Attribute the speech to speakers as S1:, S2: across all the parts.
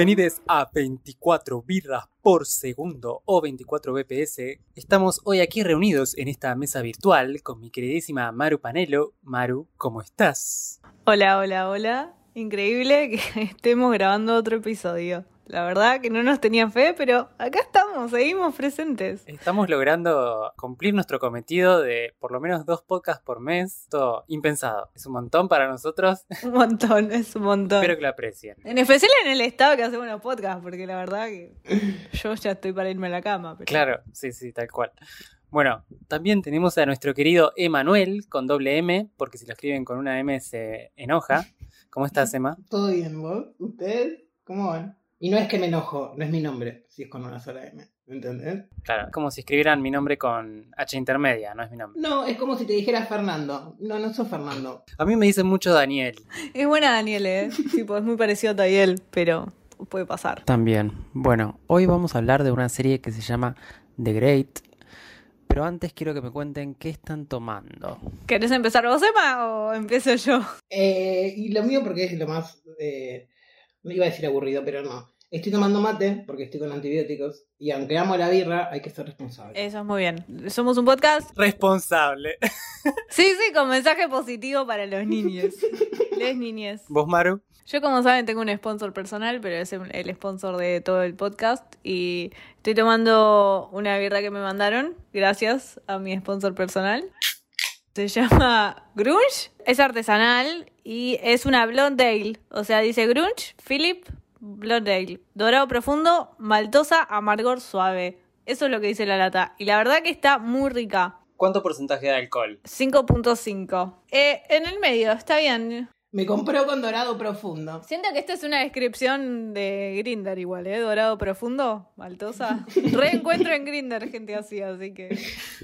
S1: Bienvenidos a 24 birras por segundo o 24 BPS. Estamos hoy aquí reunidos en esta mesa virtual con mi queridísima Maru Panelo. Maru, ¿cómo estás?
S2: Hola, hola, hola. Increíble que estemos grabando otro episodio. La verdad que no nos tenía fe, pero acá estamos, seguimos presentes.
S1: Estamos logrando cumplir nuestro cometido de por lo menos dos podcasts por mes. Todo impensado. Es un montón para nosotros.
S2: Un montón, es un montón.
S1: Espero que lo aprecien.
S2: En especial en el estado que hacemos los podcasts, porque la verdad que yo ya estoy para irme a la cama. pero-
S1: Claro, sí, sí, tal cual. Bueno, también tenemos a nuestro querido Emanuel con doble M, porque si lo escriben con una M se enoja. ¿Cómo estás, Emma?
S3: Todo bien, vos, ustedes, ¿cómo van? Y no es que me enojo, no es mi nombre, si es con una sola M, ¿entendés?
S1: Claro, es como si escribieran mi nombre con H intermedia, no es mi nombre.
S3: No, es como si te dijera Fernando. No, no soy Fernando.
S1: A mí me dicen mucho Daniel.
S2: Es buena Daniel, ¿eh? tipo, es muy parecido a Tayel, pero puede pasar.
S1: También. Bueno, hoy vamos a hablar de una serie que se llama The Great. Pero antes quiero que me cuenten qué están tomando.
S2: ¿Querés empezar vos, Emma, o empiezo yo?
S3: Eh, y lo mío porque es lo más, eh, no iba a decir aburrido, pero no. Estoy tomando mate porque estoy con antibióticos y aunque amo la birra, hay que ser responsable.
S2: Eso es muy bien. Somos un podcast
S1: Responsable.
S2: Sí, sí, con mensaje positivo para los niños. Les niñes.
S1: ¿Vos, Maru?
S2: Yo, como saben, tengo un sponsor personal, pero es el el sponsor de todo el podcast. Y estoy tomando una birra que me mandaron, gracias a mi sponsor personal. Se llama Grunge, es artesanal y es una Blonde Ale. O sea, dice Grunge, Philip, Blonde Ale. Dorado profundo, maltosa, amargor suave. Eso es lo que dice la lata. Y la verdad que está muy rica.
S1: ¿Cuánto porcentaje de alcohol?
S2: 5.5. Eh, en el medio, está bien.
S3: Me compró con dorado profundo.
S2: Siento que esta es una descripción de Grinder igual, ¿eh? Dorado profundo, maltosa. Reencuentro en Grinder gente así, así que...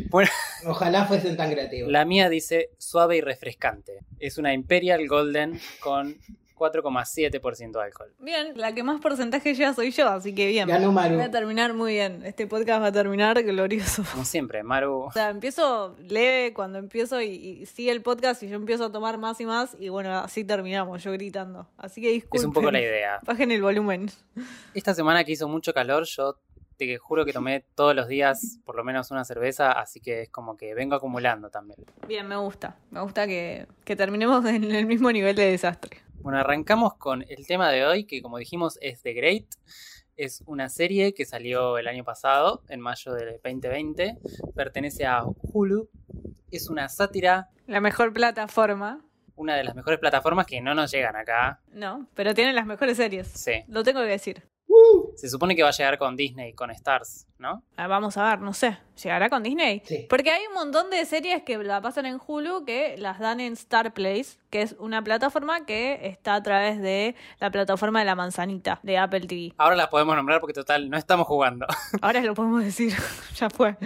S1: Bueno,
S3: Ojalá fuesen tan creativos.
S1: la mía dice suave y refrescante. Es una Imperial Golden con 4,7% de alcohol.
S2: Bien, la que más porcentaje lleva soy yo, así que bien.
S3: Ganó Maru.
S2: Va a terminar muy bien. Este podcast va a terminar glorioso.
S1: Como siempre, Maru.
S2: O sea, empiezo leve cuando empiezo y, y sigue el podcast y yo empiezo a tomar más y más y bueno, así terminamos, yo gritando. Así que disculpen.
S1: Es un poco la idea.
S2: Bajen el volumen.
S1: Esta semana que hizo mucho calor, yo te juro que tomé todos los días por lo menos una cerveza, así que es como que vengo acumulando también.
S2: Bien, me gusta. Me gusta que, que terminemos en el mismo nivel de desastre.
S1: Bueno, arrancamos con el tema de hoy, que como dijimos es The Great. Es una serie que salió el año pasado, en mayo del 2020. Pertenece a Hulu. Es una sátira,
S2: La mejor plataforma.
S1: una de las mejores plataformas que no nos llegan acá.
S2: No, pero tienen las mejores series.
S1: Sí.
S2: Lo tengo que decir.
S1: Se supone que va a llegar con Disney, con Stars, ¿no?
S2: Ah, vamos a ver, no sé. ¿Llegará con Disney?
S3: Sí.
S2: Porque hay un montón de series que la pasan en Hulu que las dan en Star Place, que es una plataforma que está a través de la plataforma de la manzanita de Apple TV.
S1: Ahora las podemos nombrar porque total, no estamos jugando.
S2: Ahora lo podemos decir, ya fue.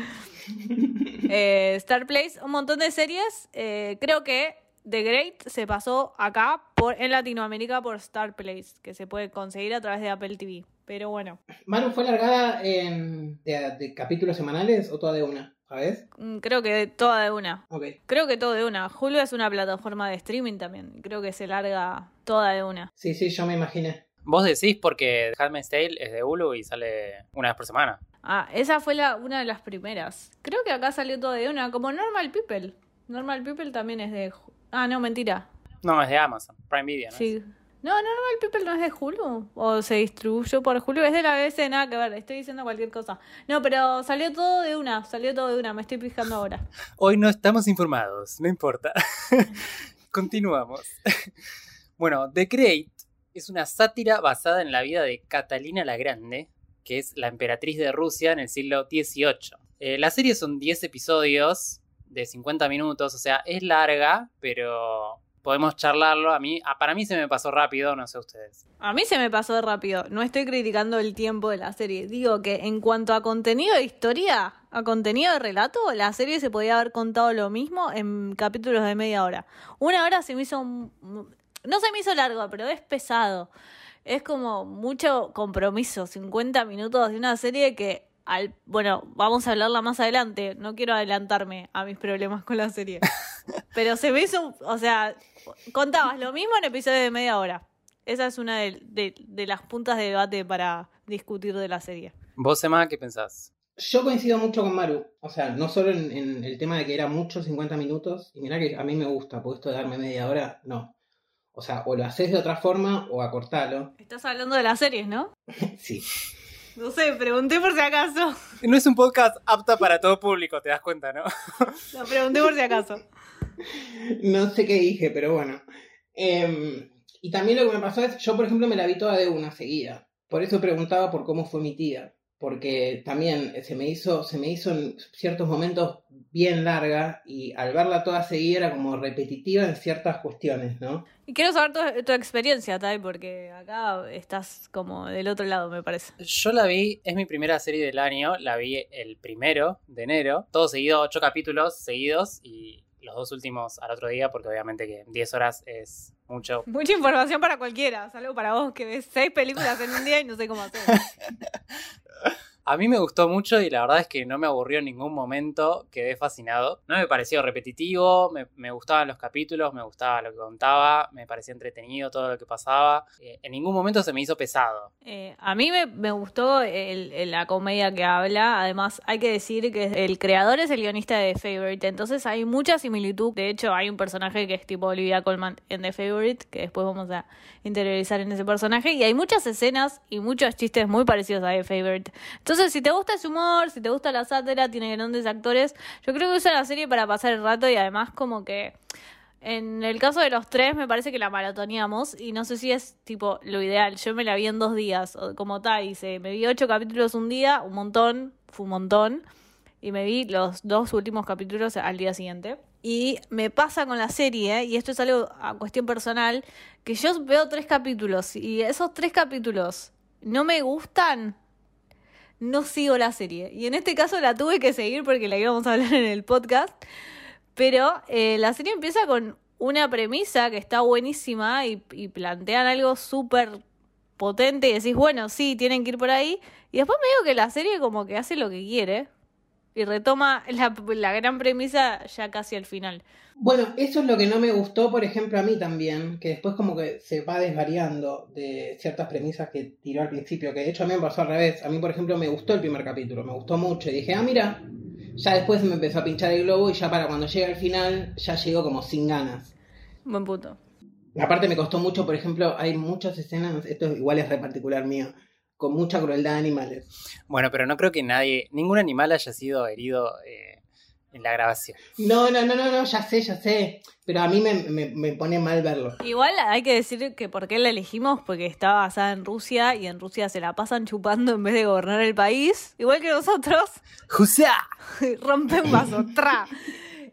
S2: Eh, Star Place, un montón de series. Eh, creo que The Great se pasó acá por, en Latinoamérica por Star Place, que se puede conseguir a través de Apple TV. Pero bueno,
S3: Maru fue largada en, de, de capítulos semanales o toda de una, ¿sabes?
S2: mm, creo que toda de una.
S3: Ok.
S2: Creo que todo de una. Hulu es una plataforma de streaming también. Creo que se larga toda de una.
S3: Sí, sí, yo me imaginé.
S1: Vos decís porque Handmaid's Tale es de Hulu y sale una vez por semana.
S2: Ah, esa fue la, una de las primeras. Creo que acá salió todo de una, como Normal People. Normal People también es de... Ah, no, mentira.
S1: No, es de Amazon, Prime Video, ¿no?
S2: Sí. No, Normal People no es de Hulu. O se distribuyó por Hulu. Es de la BBC, nada que ver. Estoy diciendo cualquier cosa. No, pero salió todo de una. Salió todo de una. Me estoy fijando ahora.
S1: Hoy no estamos informados, no importa. Continuamos. bueno, The Great es una sátira basada en la vida de Catalina la Grande, que es la emperatriz de Rusia en el siglo XVIII. Eh, la serie son 10 episodios de 50 minutos, o sea, es larga, pero podemos charlarlo. A mí, ah, para mí se me pasó rápido, no sé ustedes.
S2: A mí se me pasó rápido. No estoy criticando el tiempo de la serie. Digo que en cuanto a contenido de historia, a contenido de relato, la serie se podía haber contado lo mismo en capítulos de media hora. Una hora se me hizo... No se me hizo largo, pero es pesado. Es como mucho compromiso. 50 minutos de una serie que... Al, bueno, vamos a hablarla más adelante. No quiero adelantarme a mis problemas con la serie. Pero se me hizo, o sea, contabas lo mismo en episodio de media hora. Esa es una de, de- de las puntas de debate para discutir de la serie.
S1: ¿Vos, Emma, qué pensás?
S3: Yo coincido mucho con Maru. O sea, no solo en, en el tema de que era mucho 50 minutos. Y mirá que a mí me gusta, porque esto de darme media hora, no. O sea, o lo haces de otra forma o acortalo.
S2: Estás hablando de las series, ¿no?
S3: Sí.
S2: No sé, pregunté por si acaso.
S1: No es un podcast apto para todo público, te das cuenta, ¿no?
S2: Lo pregunté por si acaso.
S3: No sé qué dije, pero bueno. Em, y también lo que me pasó es, yo por ejemplo me la vi toda de una seguida. Por eso preguntaba por cómo fue mi tía. Porque también se me hizo, se me hizo en ciertos momentos bien larga y al verla toda seguida era como repetitiva en ciertas cuestiones, ¿no?
S2: Y quiero saber tu, tu experiencia, Tai, porque acá estás como del otro lado, me parece.
S1: Yo la vi, es mi primera serie del año, la vi el primero de enero, todo seguido, ocho capítulos seguidos y los dos últimos al otro día, porque obviamente que 10 horas es mucho.
S2: Mucha información para cualquiera, salvo para vos que ves seis películas en un día y no sé cómo hacer.
S1: A mí me gustó mucho y la verdad es que no me aburrió en ningún momento, quedé fascinado. No me pareció repetitivo, me, me gustaban los capítulos, me gustaba lo que contaba, me parecía entretenido todo lo que pasaba. Eh, en ningún momento se me hizo pesado.
S2: Eh, a mí me, gustó la comedia que habla. Además, hay que decir que el creador es el guionista de The Favorite. Entonces hay mucha similitud. De hecho, hay un personaje que es tipo Olivia Colman en The Favorite, que después vamos a interiorizar en ese personaje. Y hay muchas escenas y muchos chistes muy parecidos a The Favorite. Si te gusta ese humor, si te gusta la sátira, tiene grandes actores. Yo creo que es una serie para pasar el rato y además como que... En el caso de los tres, me parece que la maratoneamos y no sé si es tipo lo ideal. Yo me la vi en dos días, como Tai dice, me vi ocho capítulos un día, un montón, fue un montón, y me vi los dos últimos capítulos al día siguiente. Y me pasa con la serie, y esto es algo a cuestión personal, que yo veo tres capítulos y esos tres capítulos no me gustan, no sigo la serie. Y en este caso la tuve que seguir porque la íbamos a hablar en el podcast. Pero eh, la serie empieza con una premisa que está buenísima y, y plantean algo súper potente y decís, bueno, sí, tienen que ir por ahí. Y después me digo que la serie como que hace lo que quiere y retoma la, la gran premisa ya casi al final.
S3: Bueno, eso es lo que no me gustó, por ejemplo, a mí también, que después como que se va desvariando de ciertas premisas que tiró al principio, que de hecho a mí me pasó al revés. A mí, por ejemplo, me gustó el primer capítulo, me gustó mucho y dije, ah, mira, ya después me empezó a pinchar el globo y ya para cuando llega al final, ya llegó como sin ganas.
S2: Buen punto.
S3: Aparte me costó mucho, por ejemplo, hay muchas escenas, esto igual es re particular mío, con mucha crueldad de animales.
S1: Bueno, pero no creo que nadie, ningún animal haya sido herido eh, en la grabación.
S3: No, no, no, no, no, ya sé, ya sé, pero a mí me, me, me pone mal verlo.
S2: Igual hay que decir que por qué la elegimos, porque está basada en Rusia y en Rusia se la pasan chupando en vez de gobernar el país, igual que nosotros.
S1: ¡Jusá!
S2: rompen vaso, tra.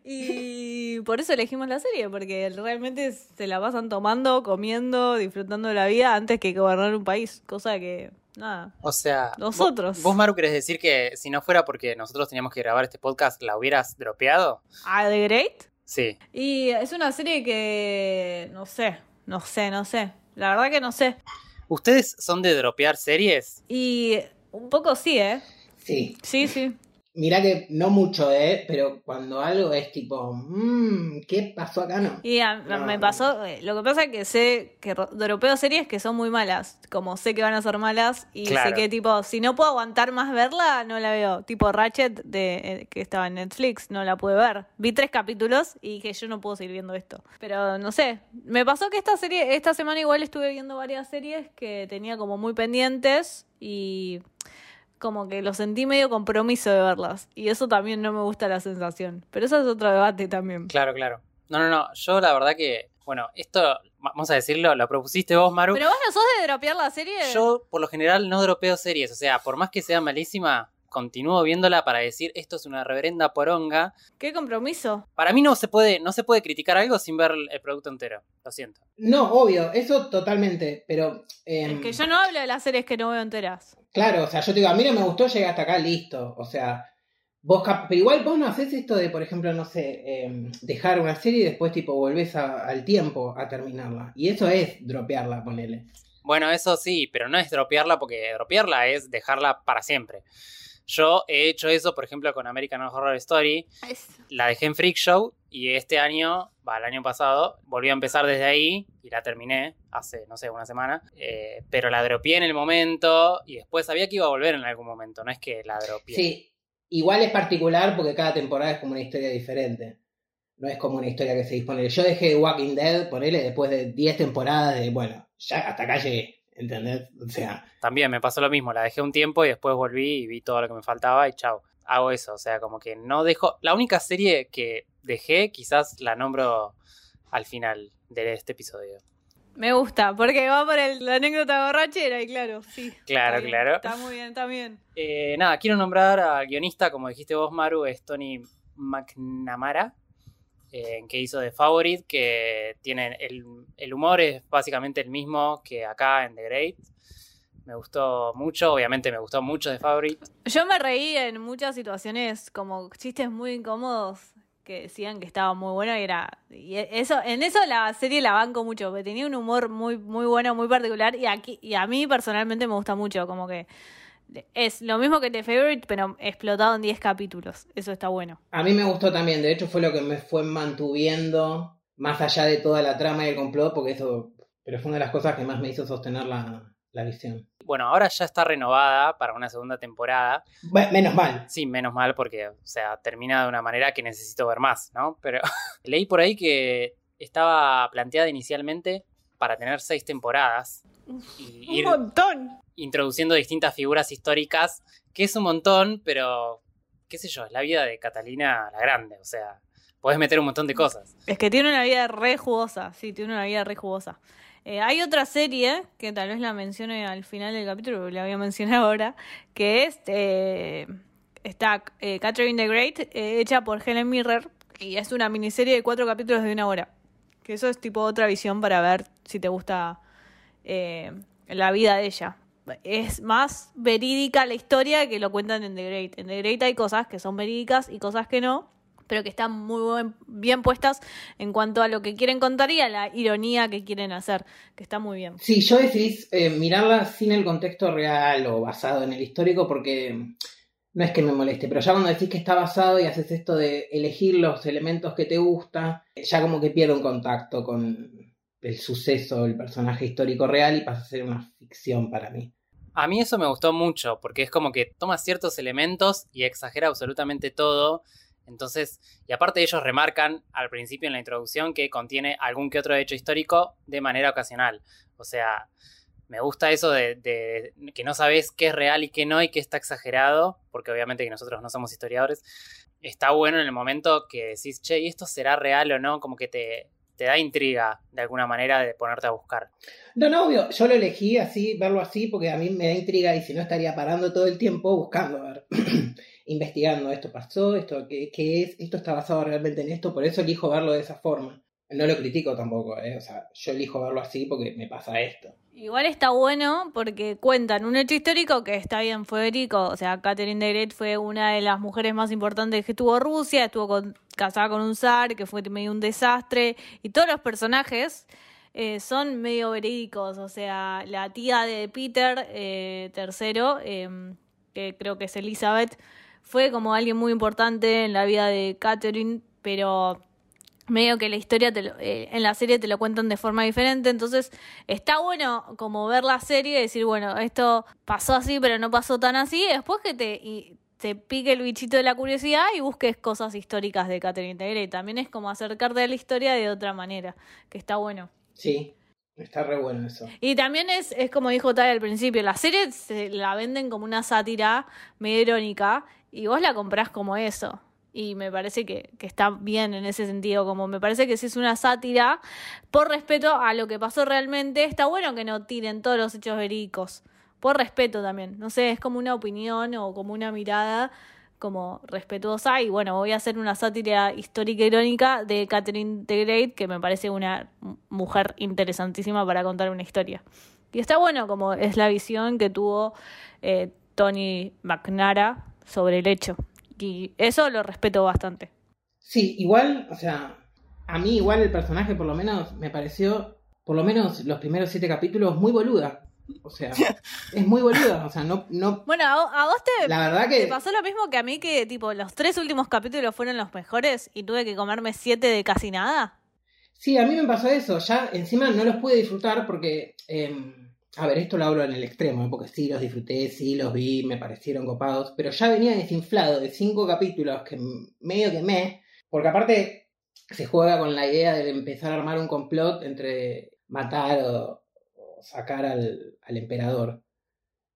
S2: Y por eso elegimos la serie, porque realmente se la pasan tomando, comiendo, disfrutando de la vida antes que gobernar un país. Cosa que, nada.
S1: O sea,
S2: Nosotros.
S1: Vos, vos, Maru, querés decir que si no fuera porque nosotros teníamos que grabar este podcast, ¿la hubieras dropeado?
S2: ¿A The Great?
S1: Sí.
S2: Y es una serie que. No sé, no sé, no sé. La verdad que no sé.
S1: ¿Ustedes son de dropear series?
S2: Y un poco sí, ¿eh?
S3: Sí.
S2: Sí, sí.
S3: Mirá que no mucho, ¿eh? Pero cuando algo es tipo, mmm, ¿qué pasó acá? No.
S2: Y a-
S3: No.
S2: me pasó, eh, lo que pasa es que sé que ro- dropeo series que son muy malas, como sé que van a ser malas y
S1: Claro.
S2: sé que tipo, si no puedo aguantar más verla, no la veo. Tipo Ratchet, de, eh, que estaba en Netflix, no la pude ver. Vi tres capítulos y dije, yo no puedo seguir viendo esto. Pero no sé, me pasó que esta serie, esta semana igual estuve viendo varias series que tenía como muy pendientes y como que lo sentí medio compromiso de verlas. Y eso también no me gusta la sensación. Pero eso es otro debate también.
S1: Claro, claro. No, no, no. Yo la verdad que, bueno, esto, vamos a decirlo, lo propusiste vos, Maru.
S2: Pero vos no sos de dropear la serie.
S1: Yo, por lo general, no dropeo series. O sea, por más que sea malísima, continúo viéndola para decir esto es una reverenda poronga.
S2: ¿Qué compromiso?
S1: Para mí no se puede, no se puede criticar algo sin ver el producto entero. Lo siento.
S3: No, obvio, eso totalmente, pero... em,
S2: Es que yo no hablo de las series que no veo enteras.
S3: Claro, o sea, yo te digo, a mí no me gustó, llegué hasta acá, listo. O sea, vos, pero igual vos no haces esto de, por ejemplo, no sé, em, dejar una serie y después tipo volvés a- al tiempo a terminarla. Y eso es dropearla, ponele.
S1: Bueno, eso sí, pero no es dropearla porque dropearla es dejarla para siempre. Yo he hecho eso, por ejemplo, con American Horror Story. La dejé en Freak Show y este año, va, el año pasado, volví a empezar desde ahí y la terminé hace, no sé, una semana. Eh, pero la dropeé en el momento y después sabía que iba a volver en algún momento, no es que la dropeé.
S3: Sí, igual es particular porque cada temporada es como una historia diferente. No es como una historia que se dispone. Yo dejé Walking Dead, ponele, después de 10 temporadas de, bueno, ya hasta acá llegué, ¿entendés? O sea,
S1: También me pasó lo mismo, la dejé un tiempo y después volví y vi todo lo que me faltaba y chao. Hago eso, o sea, como que no dejo... La única serie que dejé, quizás la nombro al final de este episodio.
S2: Me gusta, porque va por el- la anécdota borrachera y claro, sí.
S1: Claro,
S2: está
S1: claro.
S2: Está muy bien, está bien.
S1: Eh, nada, quiero nombrar al guionista, como dijiste vos, Maru, es Tony McNamara, eh, que hizo The Favorite, que tiene el, el humor es básicamente el mismo que acá en The Great. Me gustó mucho, obviamente me gustó mucho The Favorite.
S2: Yo me reí en muchas situaciones como chistes muy incómodos que decían que estaba muy bueno y era y eso en eso la serie la banco mucho porque tenía un humor muy muy bueno muy particular y aquí y a mí personalmente me gusta mucho como que es lo mismo que The Favorite pero explotado en 10 capítulos eso está bueno
S3: a mí me gustó también. De hecho, fue lo que me fue mantuviendo más allá de toda la trama y el complot, porque eso, pero fue una de las cosas que más me hizo sostener la, la visión.
S1: Bueno, ahora ya está renovada para una segunda temporada.
S3: Bueno, menos mal.
S1: Sí, menos mal porque, o sea, termina de una manera que necesito ver más, ¿no? Pero leí por ahí que estaba planteada inicialmente para tener seis temporadas ir
S2: montón
S1: introduciendo distintas figuras históricas, que es un montón, pero qué sé yo, es la vida de Catalina la Grande, o sea, podés meter un montón de cosas.
S2: Es que tiene una vida re jugosa, sí, tiene una vida re jugosa. Eh, hay otra serie, que tal vez la mencione al final del capítulo, pero la voy a mencionar ahora, que es, eh, está eh, Catherine the Great, hecha por Helen Mirren, y es una miniserie de cuatro capítulos de una hora. Que eso es tipo otra visión para ver si te gusta eh, la vida de ella. Es más verídica la historia que lo cuentan en The Great. En The Great hay cosas que son verídicas y cosas que no, pero que están muy bien puestas en cuanto a lo que quieren contar y a la ironía que quieren hacer, que está muy bien.
S3: Sí, yo decidí eh, mirarla sin el contexto real o basado en el histórico porque no es que me moleste, pero ya cuando decís que está basado y haces esto de elegir los elementos que te gusta, ya como que pierde un contacto con el suceso, el personaje histórico real y pasa a ser una ficción para mí.
S1: A mí eso me gustó mucho, porque es como que toma ciertos elementos y exagera absolutamente todo. Entonces, y aparte ellos remarcan al principio en la introducción que contiene algún que otro hecho histórico de manera ocasional. O sea, me gusta eso de, de que no sabes qué es real y qué no y qué está exagerado, porque obviamente que nosotros no somos historiadores. Está bueno en el momento que decís, che, ¿y esto será real o no? Como que te, te da intriga de alguna manera de ponerte a buscar.
S3: No, no, obvio, yo lo elegí así, verlo así, porque a mí me da intriga y si no estaría parando todo el tiempo buscando, a ver, investigando, esto pasó, esto qué, qué es, esto está basado realmente en esto, por eso elijo verlo de esa forma. No lo critico tampoco, ¿eh? o sea, yo elijo verlo así porque me pasa esto.
S2: Igual está bueno porque cuentan un hecho histórico que está bien, fue verídico. O sea, Catherine the Great fue una de las mujeres más importantes que tuvo Rusia, estuvo con- casada con un zar, que fue medio un desastre. Y todos los personajes eh, son medio verídicos. O sea, la tía de Peter eh, III, eh, que creo que es Elizabeth, fue como alguien muy importante en la vida de Catherine, pero medio que la historia te lo- eh, en la serie te lo cuentan de forma diferente, entonces está bueno como ver la serie y decir, bueno, esto pasó así, pero no pasó tan así, después que te, te pique el bichito de la curiosidad y busques cosas históricas de Catherine the Great. También es como acercarte a la historia de otra manera, que está bueno.
S3: Sí, está re bueno eso.
S2: Y también es, es como dijo Tai al principio, la serie se la venden como una sátira medio irónica y vos la comprás como eso. Y me parece que, que está bien en ese sentido, como me parece que si es una sátira, por respeto a lo que pasó realmente, está bueno que no tiren todos los hechos verídicos. Por respeto también. No sé, es como una opinión o como una mirada como respetuosa y bueno, voy a hacer una sátira histórica irónica de Catherine the Great que me parece una mujer interesantísima para contar una historia. Y está bueno como es la visión que tuvo eh, Tony McNara sobre el hecho. Y eso lo respeto bastante.
S3: Sí, igual, o sea, a mí igual el personaje por lo menos me pareció, por lo menos los primeros siete capítulos, muy boluda. O sea, es muy boluda. O sea, no. no
S2: Bueno, a, a vos te,
S3: la verdad que.
S2: te pasó lo mismo que a mí, que tipo, los tres últimos capítulos fueron los mejores y tuve que comerme siete de casi nada.
S3: Sí, a mí me pasó eso. Ya encima no los pude disfrutar porque. eh, a ver, esto lo hablo en el extremo, ¿eh? porque sí los disfruté, sí los vi, me parecieron copados, pero ya venía desinflado de cinco capítulos que medio que me. Porque aparte se juega con la idea de empezar a armar un complot entre matar o sacar al, al emperador.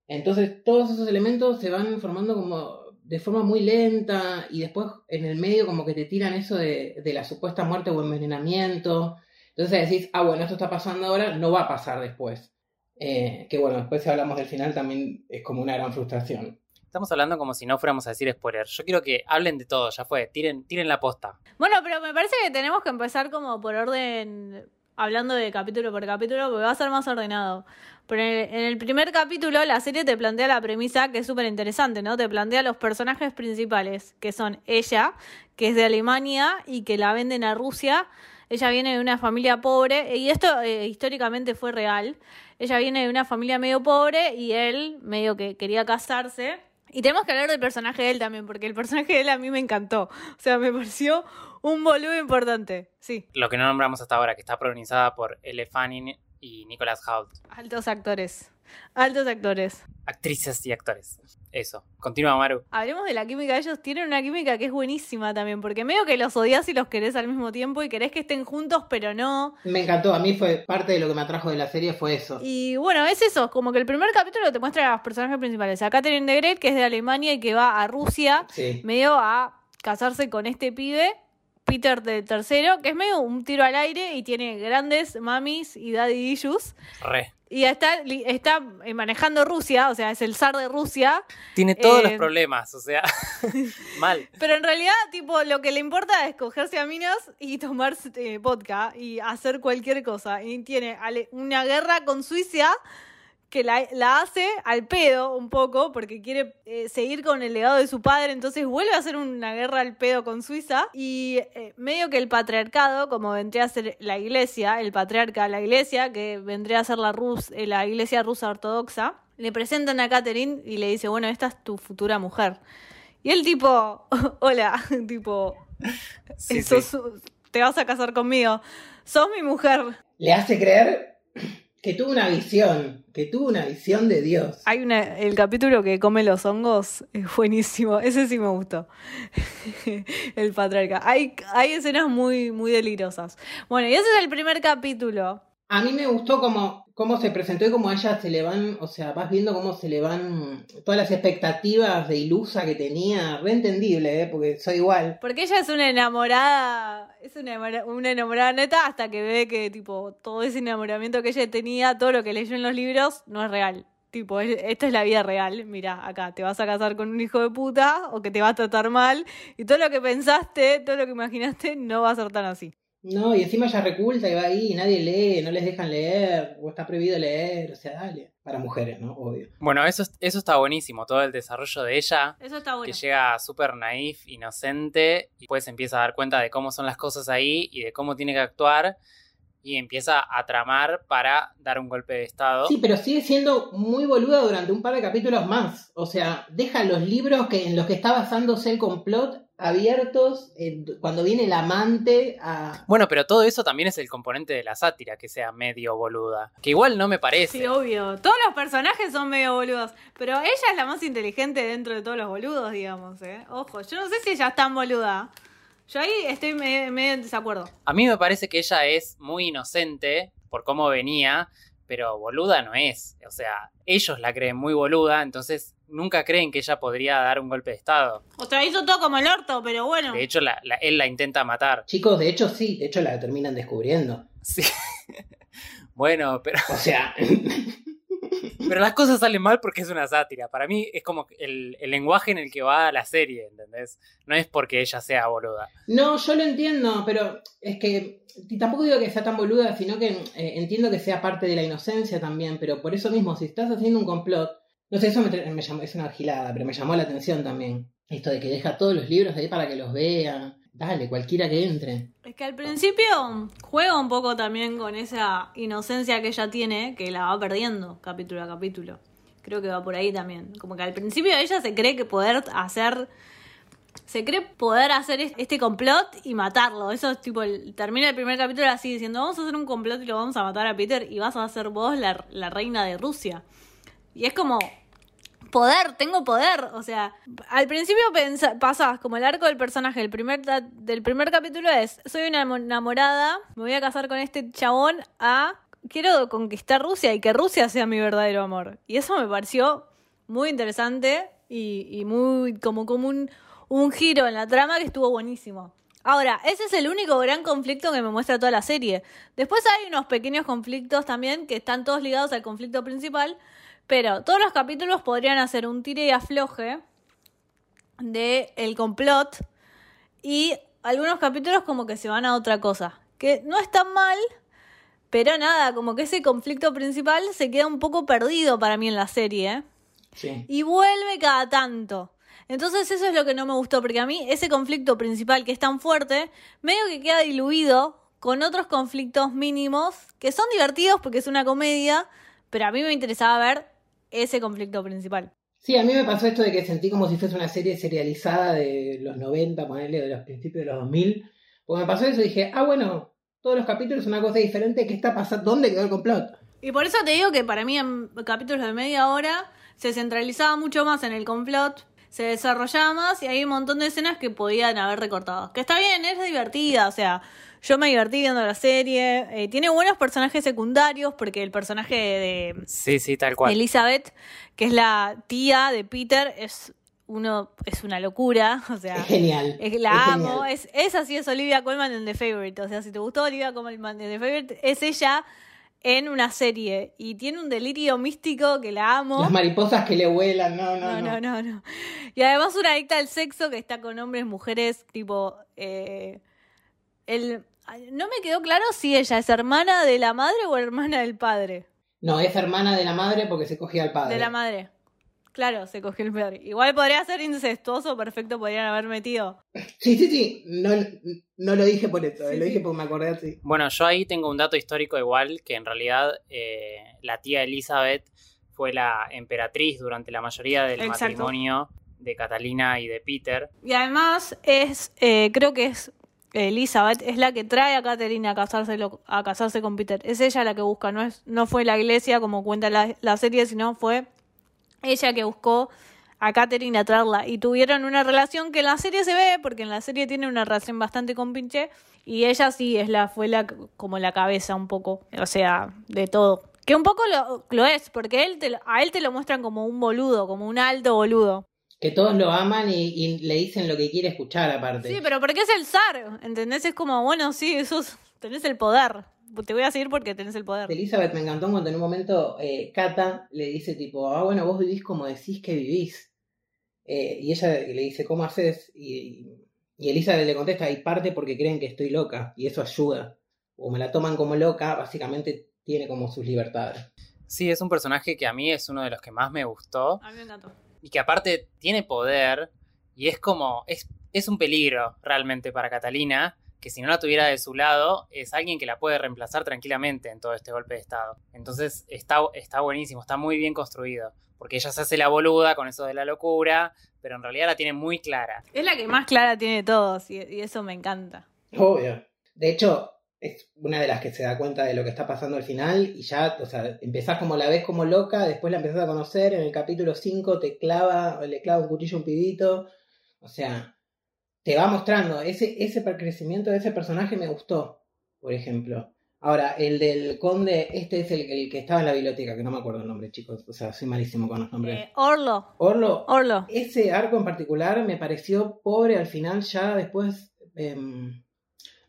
S3: Entonces todos esos elementos se van formando como de forma muy lenta y después en el medio como que te tiran eso de, de la supuesta muerte o envenenamiento. Entonces decís, ah, bueno, esto está pasando ahora, no va a pasar después. Eh, que bueno, después si hablamos del final también es como una gran frustración.
S1: Estamos hablando como si no fuéramos a decir spoiler. Yo quiero que hablen de todo, ya fue. Tiren, tiren la posta.
S2: Bueno, pero me parece que tenemos que empezar como por orden, hablando de capítulo por capítulo, porque va a ser más ordenado. Pero en el, primer capítulo la serie te plantea la premisa que es súper interesante, ¿no? Te plantea los personajes principales, que son ella, que es de Alemania y que la venden a Rusia. Ella viene de una familia pobre y esto eh, históricamente fue real. Ella viene de una familia medio pobre y él medio que quería casarse. Y tenemos que hablar del personaje de él también, porque el personaje de él a mí me encantó. O sea, me pareció un boludo importante. Sí,
S1: Lo que no nombramos hasta ahora, que está protagonizada por Elle Fanning y Nicholas Hoult.
S2: altos actores. Altos actores.
S1: Actrices y actores. Eso. Continúa, Maru.
S2: Hablemos de la química. Ellos tienen una química que es buenísima también, porque medio que los odias y los querés al mismo tiempo y querés que estén juntos, pero no.
S3: Me encantó, a mí fue parte de lo que me atrajo de la serie fue eso.
S2: Y bueno, es eso, como que el primer capítulo te muestra a los personajes principales. A Catherine de Great, que es de Alemania y que va a Rusia
S3: Sí.
S2: medio a casarse con este pibe, Peter del tercero, que es medio un tiro al aire y tiene grandes mamis y daddy issues.
S1: Re.
S2: Y está, está eh, manejando Rusia, o sea, es el zar de Rusia,
S1: Tiene todos
S2: Eh,
S1: los problemas, o sea, mal.
S2: pero en realidad, tipo, lo que le importa es cogerse a minas y tomar eh, vodka y hacer cualquier cosa. Y tiene una guerra con Suiza que la, la hace al pedo un poco porque quiere eh, seguir con el legado de su padre, entonces vuelve a hacer una guerra al pedo con Suiza y eh, medio que el patriarcado, como vendría a ser la iglesia, el patriarca de la iglesia, que vendría a ser la, Rus, eh, la iglesia rusa ortodoxa, le presentan a Catherine y le dice, bueno, esta es tu futura mujer. Y el tipo, hola, tipo,
S1: Sí,
S2: te vas a casar conmigo, sos mi mujer.
S3: Le hace creer que tuvo una visión, que tuvo una visión de Dios.
S2: Hay una, el capítulo que come los hongos es buenísimo, ese sí me gustó. el patriarca. Hay, hay escenas muy, muy delirosas. Bueno, y ese es el primer capítulo.
S3: A mí me gustó como cómo se presentó y cómo a ella se le van, o sea, vas viendo cómo se le van todas las expectativas de ilusa que tenía, reentendible, ¿eh? porque soy igual.
S2: Porque ella es una enamorada, es una, una enamorada neta hasta que ve que tipo todo ese enamoramiento que ella tenía, todo lo que leyó en los libros, no es real. Tipo, es- esta es la vida real. Mira, acá te vas a casar con un hijo de puta o que te va a tratar mal. Y todo lo que pensaste, todo lo que imaginaste, no va a ser tan así.
S3: No, y encima ella reculta y va ahí y nadie lee, no les dejan leer, o está prohibido leer, o sea, dale. Para mujeres, ¿no? Obvio.
S1: Bueno, eso, es- eso está buenísimo, todo el desarrollo de ella,
S2: Eso está bueno.
S1: que llega súper naif, inocente, y después empieza a dar cuenta de cómo son las cosas ahí y de cómo tiene que actuar, y empieza a tramar para dar un golpe de estado.
S3: Sí, pero sigue siendo muy boluda durante un par de capítulos más. O sea, deja los libros que, en los que está basándose el complot abiertos eh, cuando viene el amante a...
S1: Bueno, pero todo eso también es el componente de la sátira, que sea medio boluda. Que igual no me parece.
S2: Sí, obvio. Todos los personajes son medio boludos. Pero ella es la más inteligente dentro de todos los boludos, digamos, ¿eh? Ojo, yo no sé si ella es tan boluda. Yo ahí estoy me- medio en desacuerdo.
S1: A mí me parece que ella es muy inocente por cómo venía, pero boluda no es. O sea, ellos la creen muy boluda, entonces nunca creen que ella podría dar un golpe de estado.
S2: O sea, hizo todo como el orto, pero bueno.
S1: De hecho, la- la- él la intenta matar.
S3: Chicos, de hecho sí, de hecho la terminan descubriendo.
S1: Sí. bueno, pero,
S3: O sea,
S1: pero las cosas salen mal porque es una sátira. Para mí es como el, lenguaje en el que va la serie, ¿entendés? No es porque ella sea boluda.
S3: no, yo lo entiendo, pero es que tampoco digo que sea tan boluda, sino que eh, entiendo que sea parte de la inocencia también, pero por eso mismo, si estás haciendo un complot, no sé, eso me, me llamó, es una gilada, pero me llamó la atención también. Esto de que deja todos los libros ahí para que los vean. Dale, cualquiera que entre.
S2: Es que al principio juega un poco también con esa inocencia que ella tiene, que la va perdiendo capítulo a capítulo. Creo que va por ahí también. Como que al principio ella se cree que poder hacer. Se cree poder hacer este complot y matarlo. Eso es tipo. Termina el primer capítulo así diciendo: Vamos a hacer un complot y lo vamos a matar a Peter y vas a ser vos la, la reina de Rusia. Y es como poder, tengo poder. O sea, al principio pasabas como el arco del personaje del primer, del primer capítulo es, soy una enamorada, me voy a casar con este chabón a, quiero conquistar Rusia y que Rusia sea mi verdadero amor. Y eso me pareció muy interesante y, muy como, como un, un giro en la trama que estuvo buenísimo. Ahora, ese es el único gran conflicto que me muestra toda la serie. Después hay unos pequeños conflictos también que están todos ligados al conflicto principal, pero todos los capítulos podrían hacer un tire y afloje de el complot y algunos capítulos como que se van a otra cosa. Que no es tan mal, pero nada, como que ese conflicto principal se queda un poco perdido para mí en la serie. ¿eh? Y vuelve cada tanto. Entonces eso es lo que no me gustó, porque a mí ese conflicto principal que es tan fuerte, medio que queda diluido con otros conflictos mínimos que son divertidos porque es una comedia, pero a mí me interesaba ver ese conflicto principal.
S3: Sí, a mí me pasó esto de que sentí como si fuese una serie serializada de los 90, ponerle de los principios de los 2000. Porque me pasó eso y dije, ah, bueno, todos los capítulos son una cosa diferente. ¿Qué está pasando? ¿Dónde quedó el complot?
S2: Y por eso te digo que para mí en capítulos de media hora se centralizaba mucho más en el complot, se desarrollaba más y hay un montón de escenas que podían haber recortado. Que está bien, es divertida, o sea, yo me divertí viendo la serie. Eh, tiene buenos personajes secundarios porque el personaje de
S1: sí, sí, tal cual.
S2: Elizabeth, que es la tía de Peter, es uno es una locura, o sea,
S3: es genial.
S2: la amo, Es, es así es Olivia Colman en The Favorite, o sea, si te gustó Olivia Colman en The Favorite, es ella en una serie y tiene un delirio místico que la amo.
S3: Las mariposas que le vuelan, no,
S2: no, no. No, no, no. Y además una adicta al sexo que está con hombres, mujeres, tipo... Eh, el, no me quedó claro si ella es hermana de la madre o hermana del padre.
S3: No, es hermana de la madre porque se cogió al padre.
S2: De la madre. Claro, se cogió el padre. Igual podría ser incestuoso, perfecto, podrían haber metido.
S3: Sí, sí, sí. No, no lo dije por eso, lo dije porque me acordé así.
S1: Bueno, yo ahí tengo un dato histórico igual, que en realidad eh, la tía Elizabeth fue la emperatriz durante la mayoría del matrimonio de Catalina y de Peter.
S2: Y además es, eh, creo que es Elizabeth es la que trae a Catherine a casarse, a casarse con Peter. Es ella la que busca, no, es, no fue la iglesia como cuenta la, serie, sino fue ella que buscó a Catherine a traerla. Y tuvieron una relación que en la serie se ve, porque en la serie tiene una relación bastante con Pinche. Y ella sí es la, fue la, como la cabeza un poco, o sea, de todo. Que un poco lo, lo es, porque él a él te lo muestran como un boludo, como un alto boludo
S3: que todos lo aman y, le dicen lo que quiere escuchar aparte.
S2: Sí, pero porque es el zar, ¿entendés? Es como, bueno, sí, eso tenés el poder. Te voy a seguir porque tenés el poder.
S3: Elizabeth me encantó cuando en un momento eh, Kata le dice tipo, ah, bueno, vos vivís como decís que vivís. Eh, y ella le dice, ¿cómo haces? Y, y Elizabeth le contesta, hay parte porque creen que estoy loca y eso ayuda. O me la toman como loca, básicamente tiene como sus libertades.
S1: Sí, es un personaje que a mí es uno de los que más me gustó.
S2: A mí me encantó
S1: y que aparte tiene poder y es como, es, es un peligro realmente para Catalina, que si no la tuviera de su lado, es alguien que la puede reemplazar tranquilamente en todo este golpe de Estado. Entonces está, está buenísimo, está muy bien construido, porque ella se hace la boluda con eso de la locura, pero en realidad la tiene muy clara.
S2: Es la que más clara tiene de todos y, y eso me encanta.
S3: Obvio. De hecho, es una de las que se da cuenta de lo que está pasando al final y ya, o sea, empezás como la ves como loca, después la empezás a conocer, en el capítulo 5 te clava, le clava un cuchillo a un pibito, o sea, te va mostrando, ese, ese crecimiento de ese personaje me gustó, por ejemplo. Ahora, el del conde, este es el, el, que estaba en la biblioteca, que no me acuerdo el nombre, chicos, o sea, soy malísimo con los nombres.
S2: Eh, Orlo.
S3: Orlo.
S2: Orlo.
S3: Ese arco en particular me pareció pobre al final, ya después, eh,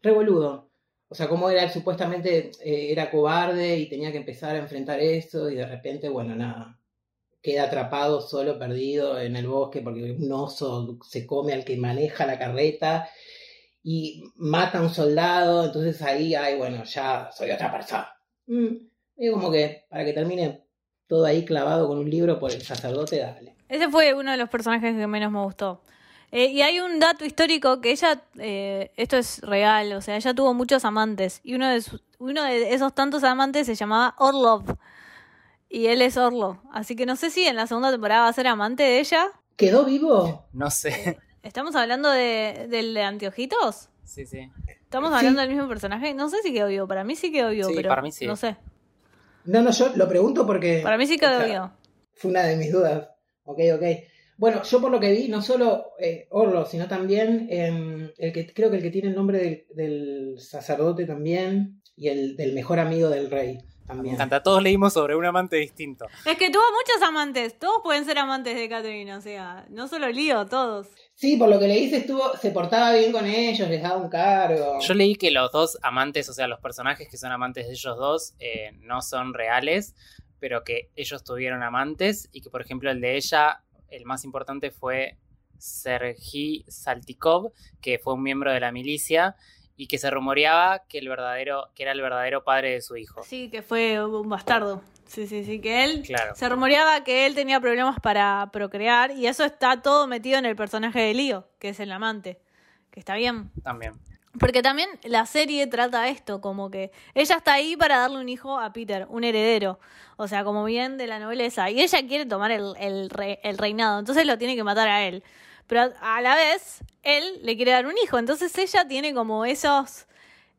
S3: revoludo o sea, cómo era él supuestamente eh, era cobarde y tenía que empezar a enfrentar eso y de repente, bueno, nada, queda atrapado, solo, perdido en el bosque porque un oso se come al que maneja la carreta y mata a un soldado, entonces ahí, ay, bueno, ya soy otra persona. Mm, y como que para que termine todo ahí clavado con un libro por el sacerdote, dale.
S2: Ese fue uno de los personajes que menos me gustó. Eh, y hay un dato histórico que ella, eh, esto es real, o sea, ella tuvo muchos amantes y uno de, sus- uno de esos tantos amantes se llamaba Orlov y él es Orlov. Así que no sé si en la segunda temporada va a ser amante de ella.
S3: ¿Quedó vivo?
S1: No sé.
S2: ¿Estamos hablando de, del de anteojitos?
S1: Sí, sí.
S2: ¿Estamos
S3: Sí.
S2: hablando del mismo personaje? No sé si quedó vivo, para mí sí quedó vivo,
S1: Sí,
S2: pero
S1: para mí sí.
S2: no sé.
S3: No, no, yo lo pregunto porque
S2: Para mí sí quedó
S3: o sea,
S2: vivo.
S3: fue una de mis dudas. Ok, ok. Bueno, yo por lo que vi, no solo eh, Orlo, sino también em, el que creo que el que tiene el nombre del, del sacerdote también y el del mejor amigo del rey
S1: Me
S3: también.
S1: encanta. Todos leímos sobre un amante distinto.
S2: Es que tuvo muchos amantes, todos pueden ser amantes de Catherine, o sea, no solo Lío, todos.
S3: Sí, por lo que le hice estuvo, se portaba bien con ellos, les daba un cargo.
S1: Yo leí que los dos amantes, o sea, los personajes que son amantes de ellos dos, eh, no son reales, pero que ellos tuvieron amantes y que, por ejemplo, el de ella, el más importante fue Sergi Saltikov, que fue un miembro de la milicia y que se rumoreaba que el verdadero, que era el verdadero padre de su hijo.
S2: Sí, que fue un bastardo. Sí, sí, sí, que él
S1: Claro.
S2: se rumoreaba que él tenía problemas para procrear y eso está todo metido en el personaje de Lío, que es el amante, que está bien.
S1: También.
S2: Porque también la serie trata esto, como que ella está ahí para darle un hijo a Peter, un heredero, o sea, como bien de la nobleza, y ella quiere tomar el, el, re- el reinado, entonces lo tiene que matar a él. Pero a, la vez, él le quiere dar un hijo, entonces ella tiene como esos,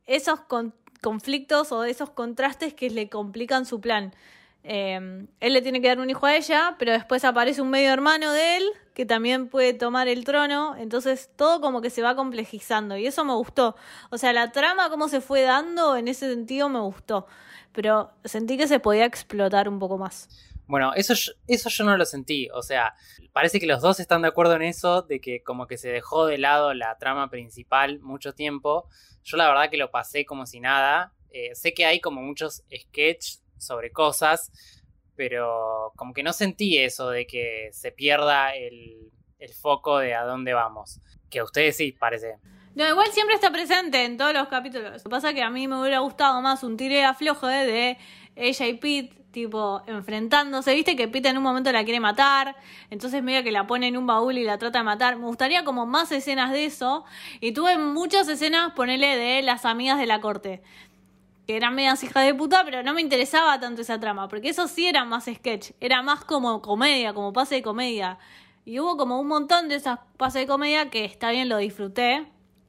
S2: esos con- conflictos o esos contrastes que le complican su plan. Eh, él le tiene que dar un hijo a ella, pero después aparece un medio hermano de él que también puede tomar el trono, entonces todo como que se va complejizando y eso me gustó. O sea, la trama cómo se fue dando en ese sentido me gustó, pero sentí que se podía explotar un poco más.
S1: Bueno, eso, eso yo no lo sentí. O sea, parece que los dos están de acuerdo en eso, de que como que se dejó de lado la trama principal mucho tiempo. Yo la verdad que lo pasé como si nada. Eh, sé que hay como muchos sketches sobre cosas, pero como que no sentí eso de que se pierda el, el foco de a dónde vamos. Que a ustedes sí, parece.
S2: No, igual siempre está presente en todos los capítulos. Lo que pasa es que a mí me hubiera gustado más un tire aflojo eh, de ella y Pete, tipo, enfrentándose. Viste que Pete en un momento la quiere matar, entonces medio que la pone en un baúl y la trata de matar. Me gustaría como más escenas de eso. Y tuve muchas escenas, ponele, de las amigas de la corte. Que eran medias hijas de puta, pero no me interesaba tanto esa trama, porque eso sí era más sketch, era más como comedia, como pase de comedia. Y hubo como un montón de esas pases de comedia que está bien, lo disfruté.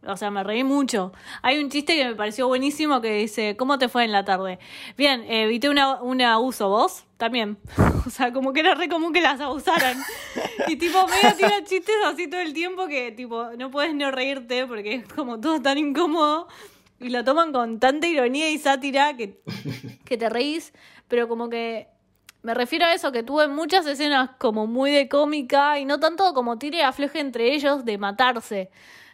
S2: O sea, me reí mucho. Hay un chiste que me pareció buenísimo que dice, ¿cómo te fue en la tarde? Bien, eh, evité una- un abuso, ¿vos? También. O sea, como que era re común que las abusaran. Y tipo, medio tira chistes así todo el tiempo que tipo, no puedes no reírte porque es como todo tan incómodo. Y lo toman con tanta ironía y sátira que, que te reís. Pero como que me refiero a eso, que tuve muchas escenas como muy de cómica y no tanto como tire y afloje entre ellos de matarse.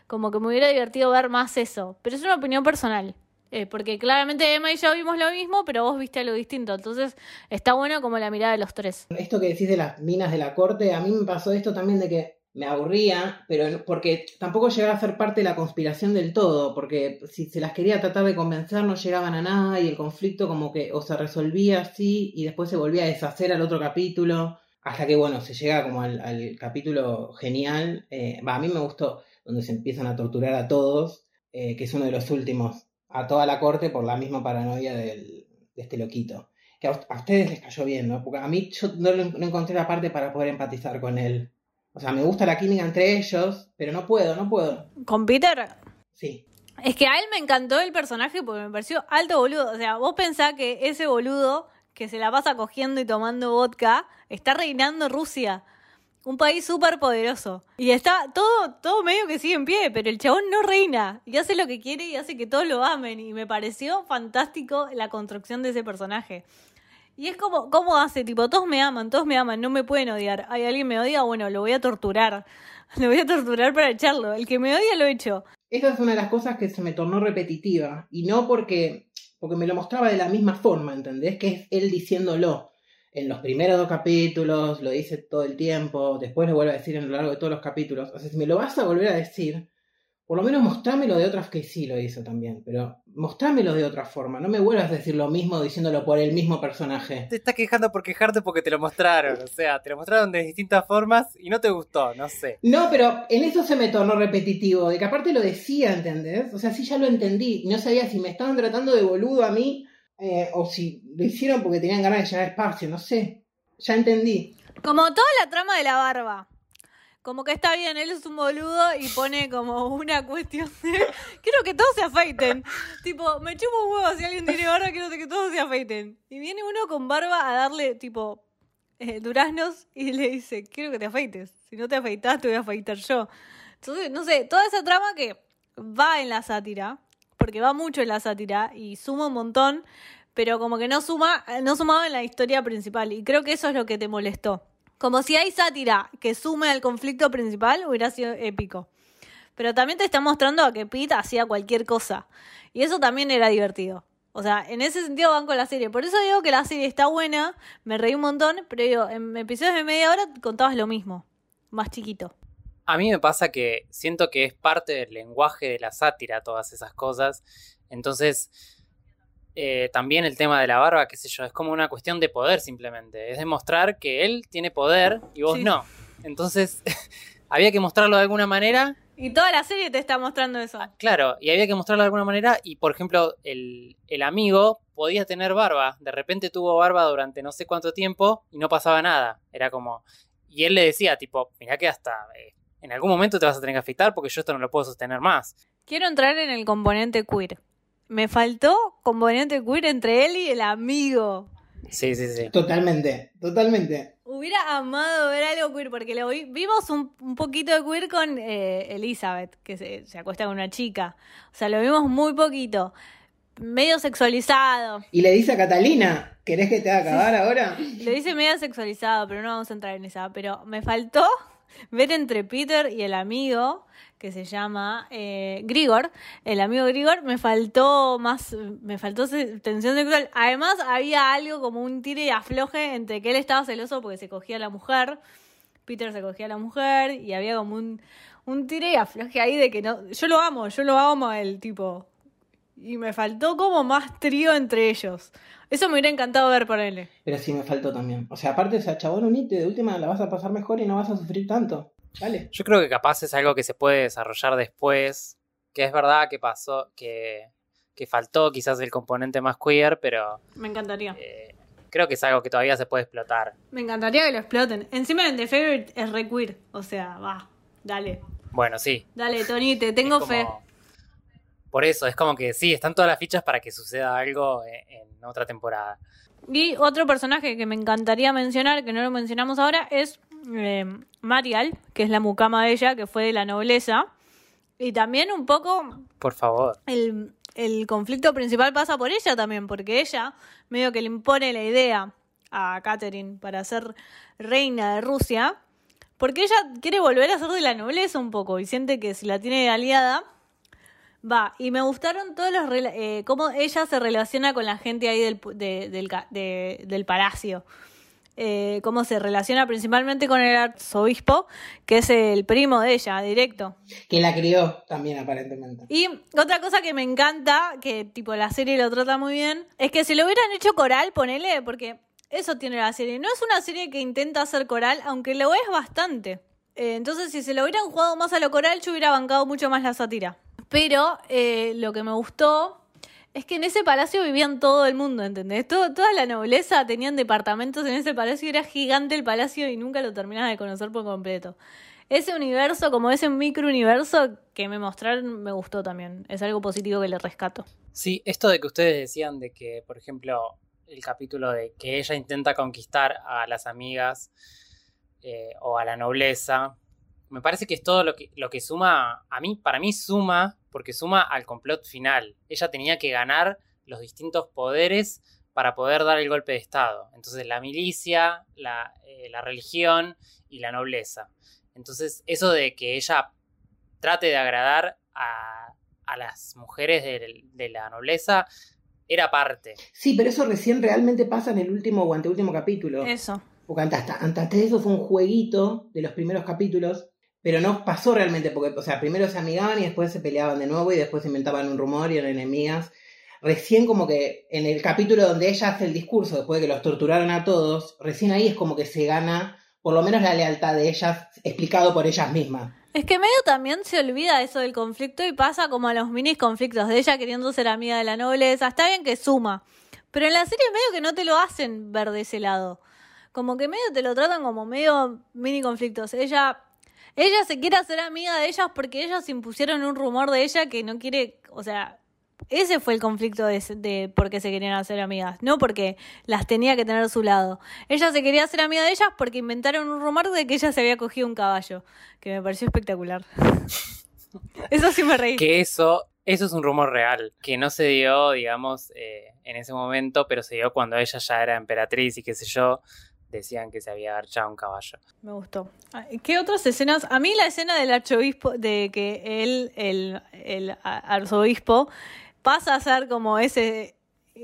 S2: Como que me hubiera divertido ver más eso. Pero es una opinión personal. Eh, porque claramente Emma y yo vimos lo mismo, pero vos viste algo distinto. Entonces está bueno como la mirada de los tres.
S3: Esto que decís de las minas de la corte, a mí me pasó esto también de que me aburría, pero porque tampoco llegaba a ser parte de la conspiración del todo, porque si se las quería tratar de convencer no llegaban a nada y el conflicto como que o se resolvía así y después se volvía a deshacer al otro capítulo, hasta que bueno, se llega como al, al capítulo genial, eh, a mí me gustó, donde se empiezan a torturar a todos, eh, que es uno de los últimos, a toda la corte por la misma paranoia del- de este loquito que a, ustedes les cayó bien, ¿no? Porque a mí yo no, no encontré la parte para poder empatizar con él. O sea, me gusta la química entre ellos, pero no puedo, no puedo.
S2: Con Peter,
S3: Sí.
S2: Es que a él me encantó el personaje porque me pareció alto boludo. O sea, vos pensás que ese boludo que se la pasa cogiendo y tomando vodka está reinando Rusia. Un país súper poderoso. Y está todo, todo medio que sigue en pie, pero el chabón no reina. Y hace lo que quiere y hace que todos lo amen. Y me pareció fantástico la construcción de ese personaje. Y es como, ¿cómo hace? Tipo, todos me aman, todos me aman, no me pueden odiar. Hay alguien me odia, bueno, lo voy a torturar. Lo voy a torturar para echarlo. El que me odia lo echo.
S3: Esa es una de las cosas que se me tornó repetitiva. Y no porque, porque me lo mostraba de la misma forma, ¿entendés? Que es él diciéndolo. En los primeros dos capítulos, lo dice todo el tiempo, después lo vuelve a decir a lo largo de todos los capítulos. O sea, si me lo vas a volver a decir, por lo menos mostrámelo de otra que sí lo hizo también, pero mostrámelo de otra forma. No me vuelvas a decir lo mismo diciéndolo por el mismo personaje.
S1: Te estás quejando por quejarte porque te lo mostraron. O sea, te lo mostraron de distintas formas y no te gustó, no sé.
S3: No, pero en eso se me tornó repetitivo, de que aparte lo decía, ¿entendés? O sea, sí ya lo entendí. No sabía si me estaban tratando de boludo a mí eh, o si lo hicieron porque tenían ganas de llenar espacio, no sé. Ya entendí.
S2: Como toda la trama de la barba. Como que está bien, él es un boludo y pone como una cuestión de. Quiero que todos se afeiten. Tipo, me chupo un huevo si alguien tiene barba, quiero que todos se afeiten. Y viene uno con barba a darle, tipo, eh, duraznos y le dice: Quiero que te afeites. Si no te afeitas, te voy a afeitar yo. Entonces, no sé, toda esa trama que va en la sátira, porque va mucho en la sátira y suma un montón, pero como que no suma, no sumaba en la historia principal. Y creo que eso es lo que te molestó. Como si hay sátira que sume al conflicto principal, hubiera sido épico. Pero también te está mostrando a que Pete hacía cualquier cosa. Y eso también era divertido. O sea, en ese sentido van con la serie. Por eso digo que la serie está buena, me reí un montón, pero digo, en episodios de media hora contabas lo mismo, más chiquito.
S1: A mí me pasa que siento que es parte del lenguaje de la sátira todas esas cosas. Entonces, eh, también el tema de la barba, qué sé yo, es como una cuestión de poder simplemente. Es demostrar que él tiene poder y vos
S2: Sí.
S1: no. Entonces, había que mostrarlo de alguna manera.
S2: Y toda la serie te está mostrando eso.
S1: Claro, y había que mostrarlo de alguna manera. Y por ejemplo, el, el amigo podía tener barba. De repente tuvo barba durante no sé cuánto tiempo y no pasaba nada. Era como. Y él le decía, tipo, mirá que hasta. eh, en algún momento te vas a tener que afeitar porque yo esto no lo puedo sostener más.
S2: Quiero entrar en el componente queer. Me faltó componente queer entre él y el amigo.
S1: Sí, sí, sí.
S3: Totalmente, totalmente.
S2: Hubiera amado ver algo queer, porque lo vi- vimos un, un poquito de queer con eh, Elizabeth, que se, se acuesta con una chica. O sea, lo vimos muy poquito. Medio sexualizado.
S3: Y le dice a Catalina, ¿querés que te haga acabar ahora?
S2: Le dice medio sexualizado, pero no vamos a entrar en esa. Pero me faltó ver entre Peter y el amigo, que se llama eh, Grigor, el amigo Grigor, me faltó más, me faltó tensión sexual. Además, había algo como un tire y afloje entre que él estaba celoso porque se cogía a la mujer, Peter se cogía a la mujer, y había como un, un tire y afloje ahí de que no. Yo lo amo, yo lo amo él, tipo. Y me faltó como más trío entre ellos. Eso me hubiera encantado ver por él.
S3: Pero sí me faltó también. O sea, aparte esa chabón unite, de última la vas a pasar mejor y no vas a sufrir tanto. Dale.
S1: Yo creo que capaz es algo que se puede desarrollar después. Que es verdad que pasó, que, que faltó quizás el componente más queer, pero
S2: Me encantaría.
S1: eh, creo que es algo que todavía se puede explotar.
S2: Me encantaría que lo exploten. Encima en The Favorite es re queer. O sea, va. Dale.
S1: Bueno, sí.
S2: Dale, Tony, te tengo
S1: como-
S2: fe.
S1: Por eso, es como que sí, están todas las fichas para que suceda algo en, en otra temporada.
S2: Y otro personaje que me encantaría mencionar, que no lo mencionamos ahora, es eh, Marial, que es la mucama de ella, que fue de la nobleza. Y también un poco
S1: Por favor.
S2: el, el conflicto principal pasa por ella también, porque ella medio que le impone la idea a Catherine para ser reina de Rusia, porque ella quiere volver a ser de la nobleza un poco y siente que si la tiene aliada, va. Y me gustaron todos los eh, cómo ella se relaciona con la gente ahí del, de- del, de- del palacio. Eh, cómo se relaciona principalmente con el arzobispo, que es el primo de ella, directo.
S3: Que la crió también, aparentemente.
S2: Y otra cosa que me encanta, que tipo la serie lo trata muy bien, es que si lo hubieran hecho coral, ponele, porque eso tiene la serie. No es una serie que intenta hacer coral, aunque lo es bastante. Eh, entonces, si se lo hubieran jugado más a lo coral, yo hubiera bancado mucho más la sátira. Pero eh, lo que me gustó es que en ese palacio vivían todo el mundo, ¿entendés? Todo- toda la nobleza tenían departamentos en ese palacio y era gigante el palacio y nunca lo terminaba de conocer por completo. Ese universo, como ese microuniverso que me mostraron, me gustó también. Es algo positivo que le rescato.
S1: Sí, esto de que ustedes decían de que, por ejemplo, el capítulo de que ella intenta conquistar a las amigas eh, o a la nobleza, me parece que es todo lo que, lo que suma, a mí, para mí suma, porque suma al complot final. Ella tenía que ganar los distintos poderes para poder dar el golpe de Estado. Entonces la milicia, la, eh, la religión y la nobleza. Entonces eso de que ella trate de agradar a, a las mujeres de, de la nobleza era parte.
S3: Sí, pero eso recién realmente pasa en el último o anteúltimo capítulo.
S2: Eso.
S3: Porque antes, antes de eso fue un jueguito de los primeros capítulos pero no pasó realmente, porque, o sea, primero se amigaban y después se peleaban de nuevo y después inventaban un rumor y eran enemigas. Recién como que en el capítulo donde ella hace el discurso, después de que los torturaron a todos, recién ahí es como que se gana por lo menos la lealtad de ellas, explicado por ellas mismas.
S2: Es que medio también se olvida eso del conflicto y pasa como a los mini conflictos de ella queriendo ser amiga de la nobleza. Está bien que suma, pero en la serie medio que no te lo hacen ver de ese lado. Como que medio te lo tratan como medio mini conflictos. Ella ella se quiere hacer amiga de ellas porque ellas impusieron un rumor de ella que no quiere, o sea, ese fue el conflicto de, de por qué se querían hacer amigas, no porque las tenía que tener a su lado. Ella se quería hacer amiga de ellas porque inventaron un rumor de que ella se había cogido un caballo, que me pareció espectacular. eso sí me reí.
S1: Que eso, eso es un rumor real, que no se dio, digamos, eh, en ese momento, pero se dio cuando ella ya era emperatriz y qué sé yo decían que se había archado un caballo.
S2: Me gustó. ¿Qué otras escenas? A mí la escena del archobispo, de que él, el, el arzobispo, pasa a ser como ese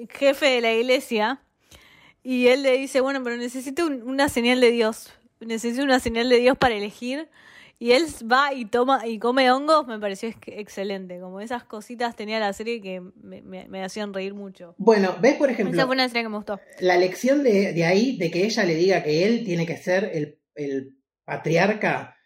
S2: jefe de la iglesia y él le dice, bueno, pero necesito una señal de Dios, necesito una señal de Dios para elegir y él va y toma y come hongos, me pareció excelente. Como esas cositas tenía la serie que me, hacían reír mucho.
S3: Bueno, ves por ejemplo.
S2: Esa fue una serie que me gustó.
S3: La lección de, ahí, de que ella le diga que él tiene que ser el, el patriarca.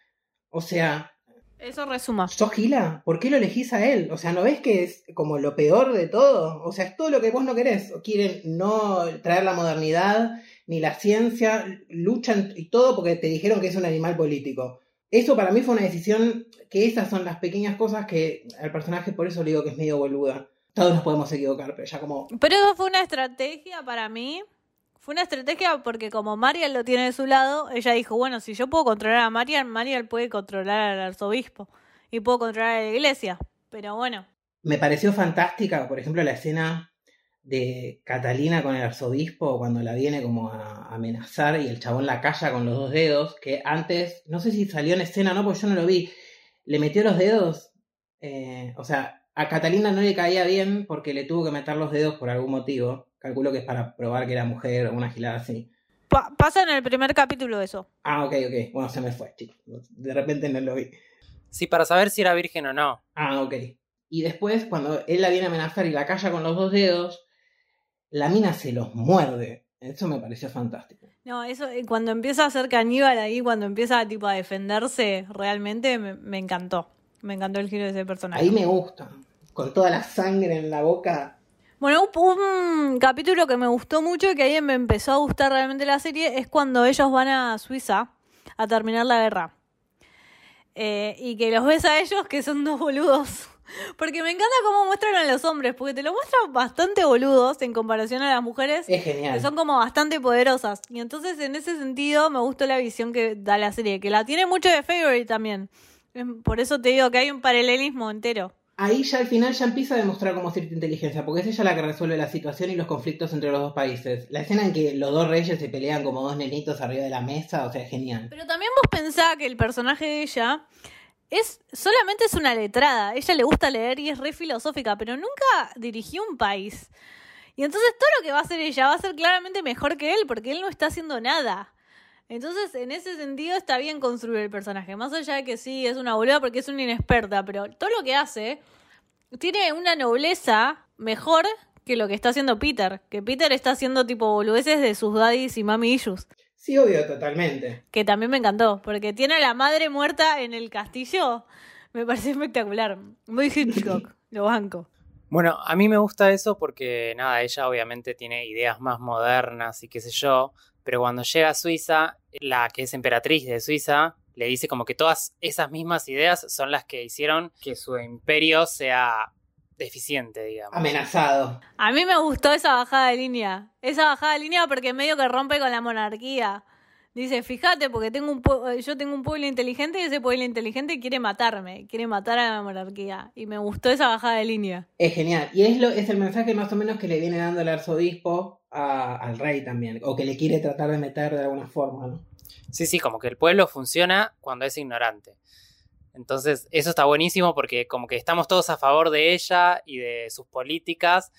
S3: O sea.
S2: Eso resuma.
S3: ¿Sos Gila? ¿Por qué lo elegís a él? O sea, ¿no ves que es como lo peor de todo? O sea, es todo lo que vos no querés. Quieren no traer la modernidad ni la ciencia, luchan y todo porque te dijeron que es un animal político. Eso para mí fue una decisión que esas son las pequeñas cosas que al personaje por eso le digo que es medio boluda. Todos nos podemos equivocar, pero ya como...
S2: Pero eso fue una estrategia para mí. Fue una estrategia porque como Mariel lo tiene de su lado, ella dijo, bueno, si yo puedo controlar a Mariel, Mariel puede controlar al arzobispo y puedo controlar a la iglesia. Pero bueno.
S3: Me pareció fantástica, por ejemplo, la escena de Catalina con el arzobispo cuando la viene como a amenazar y el chabón la calla con los dos dedos, que antes, no sé si salió en escena o no, porque yo no lo vi, le metió los dedos, eh, o sea, a Catalina no le caía bien porque le tuvo que meter los dedos por algún motivo, calculo que es para probar que era mujer o una gilada así.
S2: pasa en el primer capítulo eso.
S3: Ah, ok, ok, bueno, se me fue, chicos, de repente no lo vi.
S1: Sí, para saber si era virgen o no.
S3: Ah, ok. Y después, cuando él la viene a amenazar y la calla con los dos dedos, la mina se los muerde. Eso me pareció fantástico.
S2: No, eso eh, cuando empieza a ser caníbal ahí, cuando empieza tipo a defenderse, realmente me, encantó. Me encantó el giro de ese personaje.
S3: Ahí me gusta. Con toda la sangre en la boca.
S2: Bueno, un, capítulo que me gustó mucho y que ahí me empezó a gustar realmente la serie es cuando ellos van a Suiza a terminar la guerra. Eh, y que los ves a ellos que son dos boludos porque me encanta cómo muestran a los hombres, porque te lo muestran bastante boludos en comparación a las mujeres.
S3: Es genial.
S2: Que son como bastante poderosas. Y entonces, en ese sentido, me gustó la visión que da la serie, que la tiene mucho de Favorite también. Por eso te digo que hay un paralelismo entero.
S3: Ahí ya al final ya empieza a demostrar cómo cierta inteligencia, porque es ella la que resuelve la situación y los conflictos entre los dos países. La escena en que los dos reyes se pelean como dos nenitos arriba de la mesa, o sea, es genial.
S2: Pero también vos pensás que el personaje de ella es solamente es una letrada. Ella le gusta leer y es re filosófica, pero nunca dirigió un país. Y entonces todo lo que va a hacer ella va a ser claramente mejor que él, porque él no está haciendo nada. Entonces, en ese sentido, está bien construir el personaje. Más allá de que sí, es una boluda porque es una inexperta, pero todo lo que hace tiene una nobleza mejor que lo que está haciendo Peter. Que Peter está haciendo tipo boludeces de sus daddies y mami issues.
S3: Sí, obvio, totalmente.
S2: Que también me encantó, porque tiene a la madre muerta en el castillo. Me parece espectacular. Muy Hitchcock, lo banco.
S1: Bueno, a mí me gusta eso porque, nada, ella obviamente tiene ideas más modernas y qué sé yo, pero cuando llega a Suiza, la que es emperatriz de Suiza le dice como que todas esas mismas ideas son las que hicieron que su imperio sea deficiente, digamos.
S3: Amenazado.
S2: A mí me gustó esa bajada de línea. Esa bajada de línea porque medio que rompe con la monarquía. Dice, fíjate, porque tengo un yo tengo un pueblo inteligente y ese pueblo inteligente quiere matarme, quiere matar a la monarquía. Y me gustó esa bajada de línea.
S3: Es genial. Y es, lo, es el mensaje más o menos que le viene dando el arzobispo al rey también, o que le quiere tratar de meter de alguna forma, ¿no?
S1: Sí, sí, como que el pueblo funciona cuando es ignorante. Entonces, eso está buenísimo porque como que estamos todos a favor de ella y de sus políticas,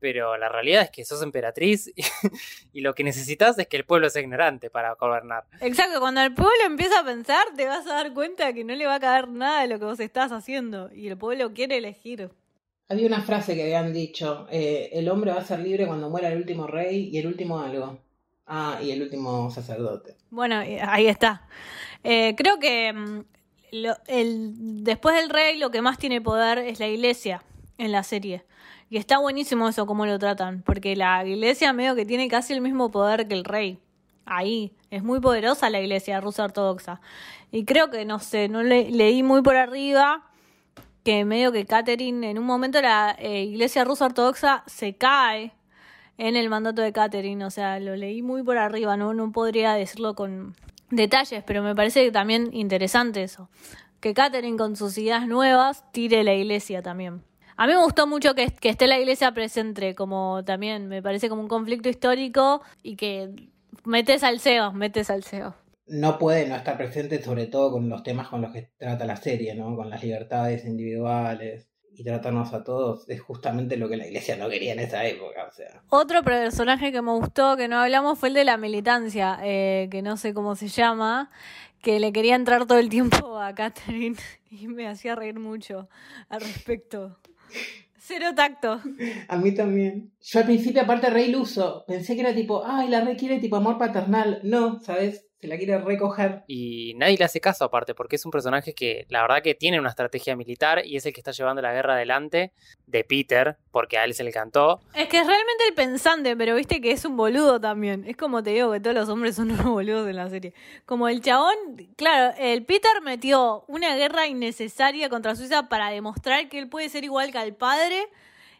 S1: pero la realidad es que sos emperatriz y, y, lo que necesitas es que el pueblo sea ignorante para gobernar.
S2: Exacto, cuando el pueblo empieza a pensar te vas a dar cuenta que no le va a caer nada de lo que vos estás haciendo y el pueblo quiere elegir.
S3: Había una frase que habían dicho, eh, el hombre va a ser libre cuando muera el último rey y el último algo. Ah, y el último sacerdote.
S2: Bueno, ahí está. Eh, creo que mm, lo, el, después del rey lo que más tiene poder es la iglesia en la serie. Y está buenísimo eso, cómo lo tratan, porque la iglesia medio que tiene casi el mismo poder que el rey. Ahí, es muy poderosa la iglesia rusa ortodoxa. Y creo que, no sé, no le, leí muy por arriba que medio que Catherine, en un momento la eh, iglesia rusa ortodoxa se cae en el mandato de Catherine, o sea, lo leí muy por arriba, no, no podría decirlo con detalles, pero me parece también interesante eso, que Catherine con sus ideas nuevas tire la iglesia también. A mí me gustó mucho que, que esté la iglesia presente, como también me parece como un conflicto histórico y que metes al CEO, metes al CEO
S3: no puede no estar presente, sobre todo con los temas con los que trata la serie, ¿no? Con las libertades individuales y tratarnos a todos. Es justamente lo que la iglesia no quería en esa época, o sea.
S2: Otro personaje que me gustó, que no hablamos, fue el de la militancia, eh, que no sé cómo se llama, que le quería entrar todo el tiempo a Catherine y me hacía reír mucho al respecto. Cero tacto.
S3: A mí también. Yo al principio, aparte, re iluso. Pensé que era tipo, ay, la re quiere tipo amor paternal. No, ¿sabes? Se la quiere recoger.
S1: Y nadie le hace caso aparte, porque es un personaje que la verdad que tiene una estrategia militar y es el que está llevando la guerra adelante de Peter, porque a él se le cantó.
S2: Es que es realmente el pensante, pero viste que es un boludo también. Es como te digo que todos los hombres son unos boludos en la serie. Como el chabón, claro, el Peter metió una guerra innecesaria contra Suiza para demostrar que él puede ser igual que al padre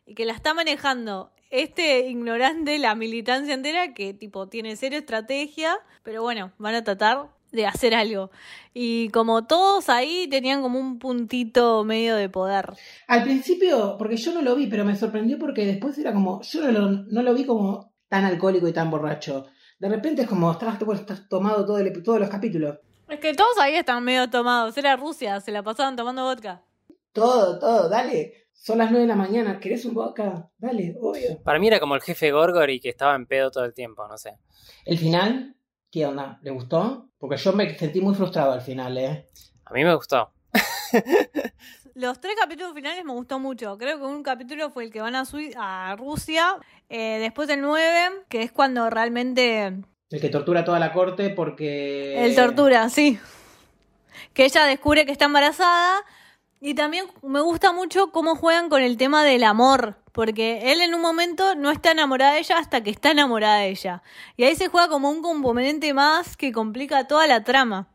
S2: y que la está manejando este ignorante la militancia entera que tipo tiene cero estrategia, pero bueno, van a tratar de hacer algo. Y como todos ahí tenían como un puntito medio de poder.
S3: Al principio, porque yo no lo vi, pero me sorprendió porque después era como, yo no lo, no lo vi como tan alcohólico y tan borracho. De repente es como, estás, estás tomado todo el, todos los capítulos.
S2: Es que todos ahí están medio tomados. Era Rusia, se la pasaban tomando vodka.
S3: Todo, todo, dale. Son las 9 de la mañana, ¿querés un vodka? Dale, obvio.
S1: Para mí era como el jefe Gorgor y que estaba en pedo todo el tiempo, no sé.
S3: ¿El final? ¿Qué onda? ¿Le gustó? Porque yo me sentí muy frustrado al final, ¿eh?
S1: A mí me gustó.
S2: Los tres capítulos finales me gustó mucho. Creo que un capítulo fue el que van a, a Rusia. Eh, después el 9, que es cuando realmente...
S3: El que tortura toda la corte porque...
S2: El tortura, sí. Que ella descubre que está embarazada y también me gusta mucho cómo juegan con el tema del amor, porque él en un momento no está enamorada de ella hasta que está enamorada de ella. Y ahí se juega como un componente más que complica toda la trama.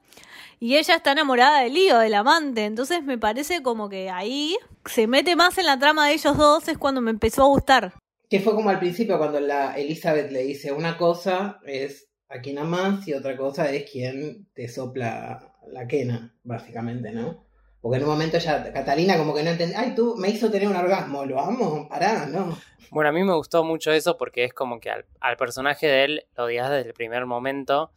S2: Y ella está enamorada del lío, del amante. Entonces me parece como que ahí se mete más en la trama de ellos dos, es cuando me empezó a gustar.
S3: Que fue como al principio cuando la Elizabeth le dice una cosa es a quien amas y otra cosa es quien te sopla la quena, básicamente, ¿no? Porque en un momento ya Catalina como que no entendía, ay, tú me hizo tener un orgasmo, lo amo, pará, no.
S1: Bueno, a mí me gustó mucho eso porque es como que al, personaje de él lo odias desde el primer momento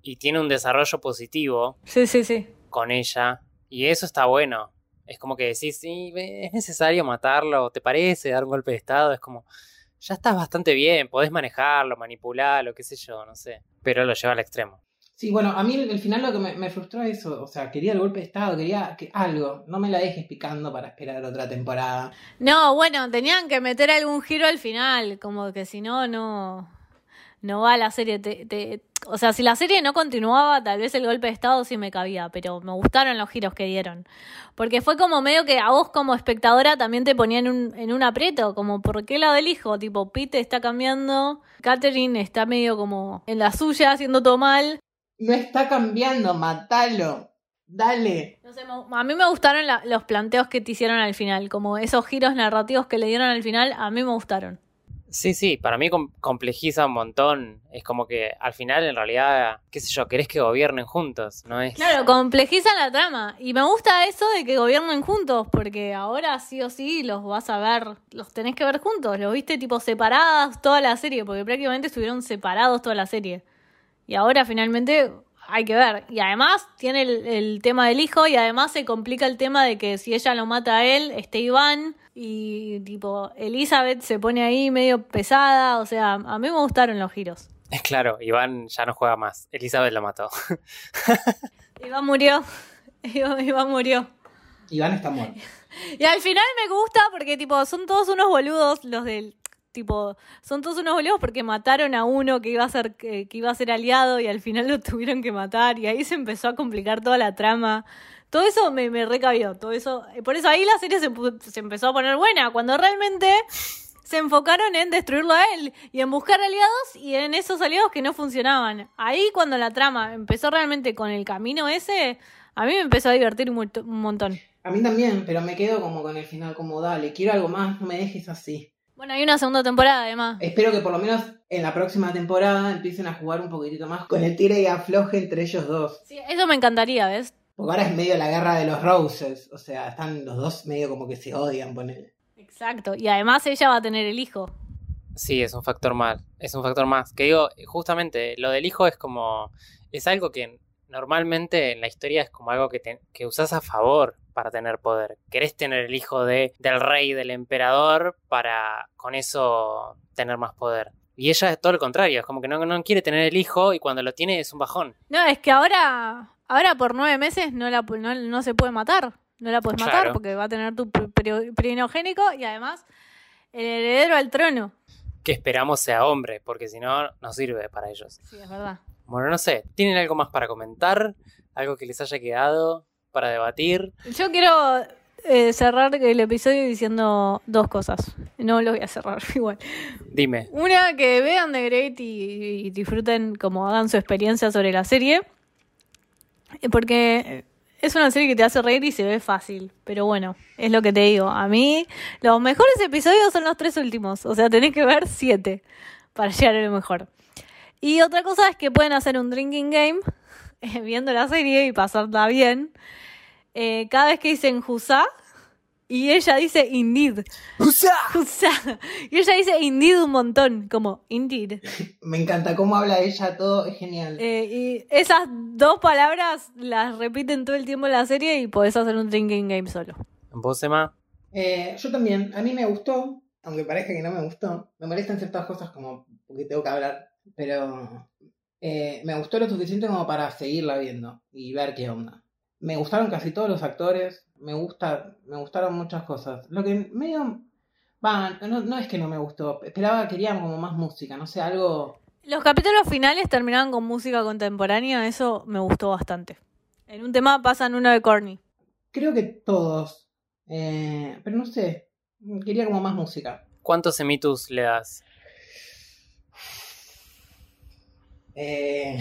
S1: y tiene un desarrollo positivo.
S2: Sí, sí, sí.
S1: Con ella. Y eso está bueno. Es como que decís, sí, es necesario matarlo, ¿te parece? Dar un golpe de estado, es como, ya estás bastante bien, podés manejarlo, manipularlo, qué sé yo, no sé. Pero lo lleva al extremo.
S3: Sí, bueno, a mí el final lo que me, frustró es eso, o sea, quería el golpe de estado, quería que algo, no me la dejes picando para esperar otra temporada.
S2: No, bueno, tenían que meter algún giro al final, como que si no, no, no va la serie. Te, o sea, si la serie no continuaba, tal vez el golpe de estado sí me cabía, pero me gustaron los giros que dieron. Porque fue como medio que a vos como espectadora también te ponían en un, en un aprieto, como ¿por qué lado del hijo? Tipo, Pete está cambiando, Catherine está medio como en la suya, haciendo todo mal.
S3: No está cambiando, matalo. Dale.
S2: a mí me gustaron los planteos que te hicieron al final, como esos giros narrativos que le dieron al final, a mí me gustaron.
S1: Sí, sí, para mí complejiza un montón. Es como que al final, en realidad, qué sé yo, querés que gobiernen juntos, ¿no es?
S2: Claro, complejiza la trama. Y me gusta eso de que gobiernen juntos, porque ahora sí o sí los vas a ver, los tenés que ver juntos. Los viste tipo separadas toda la serie, porque prácticamente estuvieron separados toda la serie. Y ahora finalmente hay que ver. Y además tiene el, tema del hijo y además se complica el tema de que si ella lo mata a él, esté Iván Y tipo, Elizabeth se pone ahí medio pesada. O sea, a mí me gustaron los giros.
S1: Es claro, Iván ya no juega más. Elizabeth lo mató.
S2: Iván murió. Iván, Iván murió.
S3: Iván está muerto.
S2: Y al final me gusta porque, tipo, son todos unos boludos los del. Tipo, son todos unos boludos porque mataron a uno que iba a ser que, iba a ser aliado y al final lo tuvieron que matar y ahí se empezó a complicar toda la trama. Todo eso me, me recabió, todo eso. Por eso ahí la serie se, se empezó a poner buena, cuando realmente se enfocaron en destruirlo a él y en buscar aliados y en esos aliados que no funcionaban. Ahí cuando la trama empezó realmente con el camino ese, a mí me empezó a divertir un, un montón.
S3: A mí también, pero me quedo como con el final, como dale, quiero algo más, no me dejes así.
S2: Bueno, hay una segunda temporada además.
S3: Espero que por lo menos en la próxima temporada empiecen a jugar un poquitito más con el tire y afloje entre ellos dos.
S2: Sí, eso me encantaría, ¿ves?
S3: Porque ahora es medio la guerra de los Roses, o sea, están los dos medio como que se odian, ponele.
S2: Exacto. Y además ella va a tener el hijo.
S1: Sí, es un factor más. Es un factor más. Que digo, justamente, lo del hijo es como. Es algo que normalmente en la historia es como algo que, te- que usas a favor para tener poder. Querés tener el hijo de, del rey, del emperador, para con eso tener más poder. Y ella es todo lo contrario, es como que no, no quiere tener el hijo y cuando lo tiene es un bajón.
S2: No, es que ahora, ahora por nueve meses no, la, no, no se puede matar. No la puedes matar
S1: Claro.
S2: porque va a tener tu pri- pri- primogénico y además el heredero al trono.
S1: Que esperamos sea hombre, porque si no, no sirve para ellos.
S2: Sí, es verdad.
S1: Bueno, no sé, ¿tienen algo más para comentar? ¿Algo que les haya quedado para debatir?
S2: Yo quiero eh, cerrar el episodio diciendo dos cosas. No lo voy a cerrar igual.
S1: Dime.
S2: Una, que vean The Great y, y disfruten como hagan su experiencia sobre la serie. Porque es una serie que te hace reír y se ve fácil. Pero bueno, es lo que te digo. A mí, los mejores episodios son los tres últimos. O sea, tenés que ver siete para llegar a lo mejor. Y otra cosa es que pueden hacer un drinking game eh, viendo la serie y pasarla bien. Eh, cada vez que dicen Husa y ella dice Indeed. Husa. Y ella dice Indeed un montón, como Indeed.
S3: Me encanta cómo habla ella, todo es genial.
S2: Eh, y esas dos palabras las repiten todo el tiempo en la serie y podés hacer un drinking game solo.
S1: ¿Vos, Emma?
S3: Eh, yo también, a mí me gustó, aunque parezca que no me gustó. Me molestan ciertas cosas como porque tengo que hablar, pero eh, me gustó lo suficiente como para seguirla viendo y ver qué onda. Me gustaron casi todos los actores, me gusta, me gustaron muchas cosas. Lo que medio, va, no, no es que no me gustó, esperaba, quería como más música, no sé, algo.
S2: Los capítulos finales terminaban con música contemporánea, eso me gustó bastante. En un tema pasan uno de Corny.
S3: Creo que todos, eh, pero no sé, quería como más música.
S1: ¿Cuántos emitus le das?
S3: Eh,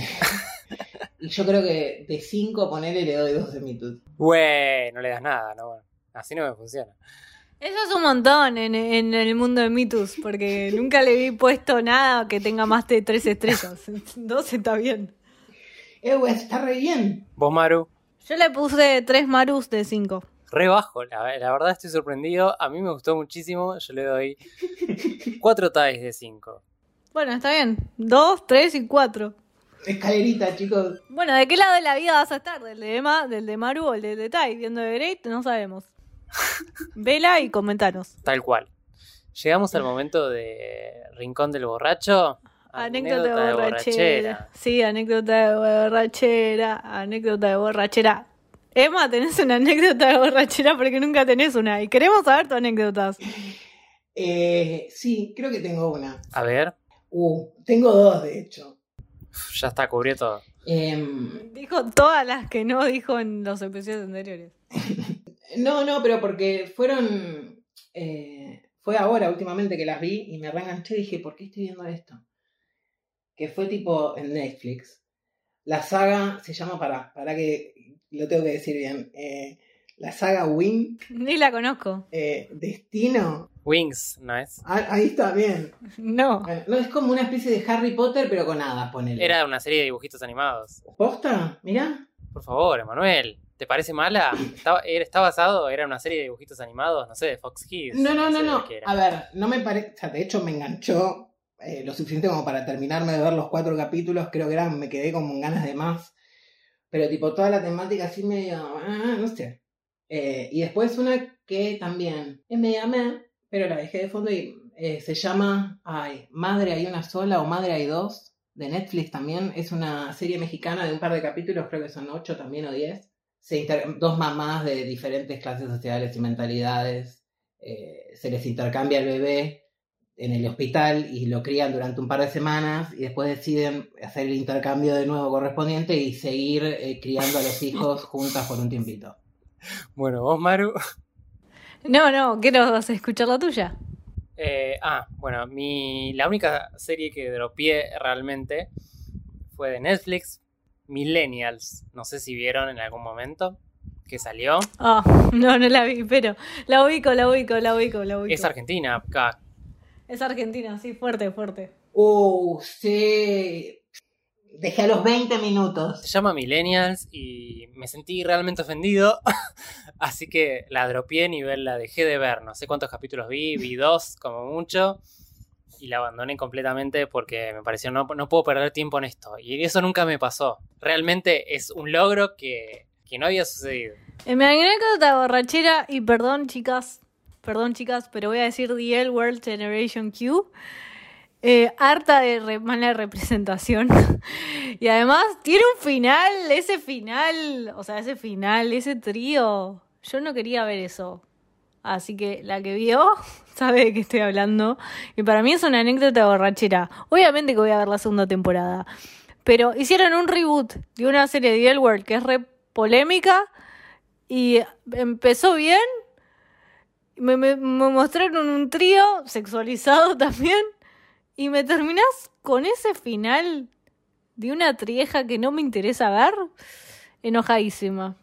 S3: y yo creo que de 5 ponerle le doy 2 de mitud.
S1: Güey, no le das nada, ¿no? Bueno, así no me funciona.
S2: Eso es un montón en, en el mundo de Mitus, porque nunca le vi puesto nada que tenga más de tres estrellas. Dos está bien.
S3: Eh, güey, está re bien.
S1: ¿Vos, Maru?
S2: Yo le puse tres Marus de cinco.
S1: Re bajo, la, la verdad estoy sorprendido. A mí me gustó muchísimo. Yo le doy 4 ties de 5.
S2: Bueno, está bien. Dos, tres y cuatro.
S3: Escalerita, chicos.
S2: Bueno, ¿de qué lado de la vida vas a estar? ¿Del de Emma, del de Maru o el de Tai? Viendo de Great, no sabemos. Vela y comentanos.
S1: Tal cual. Llegamos al momento de Rincón del Borracho.
S2: Anécdota, de borrachera. Sí, anécdota de borrachera. Anécdota de borrachera. Emma, tenés una anécdota de borrachera porque nunca tenés una. Y queremos saber tus anécdotas.
S3: Eh, sí, creo que tengo una.
S1: A ver,
S3: Uh, tengo dos, de hecho.
S1: ya está, cubrió todo.
S3: Em,
S2: Dijo todas las que no dijo en los episodios anteriores.
S3: no, no, pero porque fueron. eh, fue ahora, últimamente, que las vi y me reenganché y dije, ¿por qué estoy viendo esto? Que fue tipo en Netflix. La saga se llama, para, para que lo tengo que decir bien. eh, la saga Wing,
S2: Ni la conozco.
S3: eh, Destino.
S1: Wings, ¿no es?
S3: Ah, ahí está bien.
S2: No.
S3: Bueno, no, es como una especie de Harry Potter, pero con hadas, ponele.
S1: Era una serie de dibujitos animados.
S3: ¿Posta? Mirá.
S1: Por favor, Emanuel. ¿Te parece mala? ¿Está, era- está basado? ¿Era una serie de dibujitos animados? No sé, de Fox Kids.
S3: No, no, no, no.
S1: era.
S3: A ver, no me parece. O sea, de hecho me enganchó eh, lo suficiente como para terminarme de ver los cuatro capítulos. Creo que eran, me quedé como con ganas de más. Pero tipo toda la temática así medio. ah, no sé. Eh, y después una que también es media meh, pero la dejé de fondo y eh, se llama ay, Madre hay una sola o Madre hay dos, de Netflix también. Es una serie mexicana de un par de capítulos, creo que son ocho también o diez. Se inter- dos mamás de diferentes clases sociales y mentalidades. eh, se les intercambia el bebé en el hospital y lo crían durante un par de semanas y después deciden hacer el intercambio de nuevo correspondiente y seguir eh, criando a los hijos juntas por un tiempito.
S1: Bueno, vos, Maru.
S2: No, no, quiero escuchar la tuya.
S1: Eh, ah, bueno, mi, la única serie que dropié realmente fue de Netflix, Millennials. No sé si vieron en algún momento que salió.
S2: Ah, no, no la vi, pero la ubico, la ubico, la ubico, la ubico.
S1: Es Argentina, acá.
S2: Es Argentina, sí, fuerte, fuerte.
S3: Uh, sí. Dejé a los 20 minutos.
S1: Se llama Millennials y me sentí realmente ofendido. Así que la dropié ni ver, la dejé de ver. No sé cuántos capítulos vi, vi dos como mucho. Y la abandoné completamente porque me pareció no, no puedo perder tiempo en esto. Y eso nunca me pasó. Realmente es un logro que, que no había sucedido.
S2: En mi anécdota borrachera, y perdón chicas, perdón chicas, pero voy a decir The L World Generation Q. eh, harta de mala representación. y además tiene un final, ese final, o sea, ese final, ese trío. Yo no quería ver eso. Así que la que vio sabe de qué estoy hablando. Y para mí es una anécdota borrachera. Obviamente que voy a ver la segunda temporada. Pero hicieron un reboot de una serie de The L World que es re polémica. Y empezó bien. Me mostraron un trío sexualizado también. Y me terminás con ese final de una trieja que no me interesa ver. Enojadísima.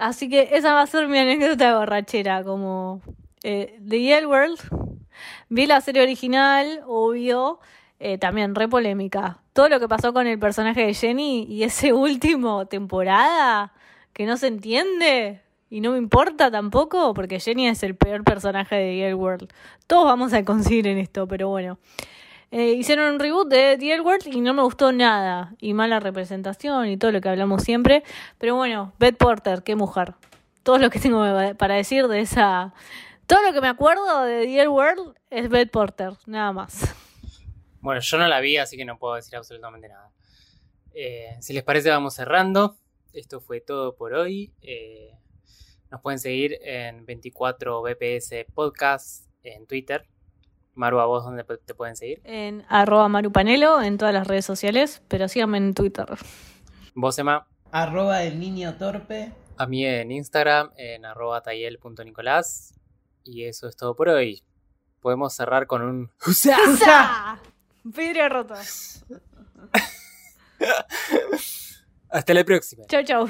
S2: Así que esa va a ser mi anécdota de borrachera. Como eh, The Yale World. Vi la serie original, obvio. eh, también re polémica. Todo lo que pasó con el personaje de Jenny y ese último temporada que no se entiende y no me importa tampoco porque Jenny es el peor personaje de The L World. Todos vamos a coincidir en esto, pero bueno. Eh, hicieron un reboot de The L World y no me gustó nada. Y mala representación y todo lo que hablamos siempre. Pero bueno, Beth Porter, qué mujer. Todo lo que tengo para decir de esa... Todo lo que me acuerdo de The L World es Beth Porter, nada más.
S1: Bueno, yo no la vi, así que no puedo decir absolutamente nada. Eh, si les parece, vamos cerrando. Esto fue todo por hoy. Eh, nos pueden seguir en 24 BPS Podcast en Twitter. Maru, ¿a vos dónde te pueden seguir?
S2: En arroba marupanelo en todas las redes sociales, pero síganme en Twitter.
S1: Vos, Emma,
S3: Arroba el niño torpe.
S1: a mí en Instagram, en arroba tayel.nicolás. Y eso es todo por hoy. Podemos cerrar con un...
S2: ¡Usa! Vidrio roto.
S1: Hasta la próxima.
S2: Chau, chau.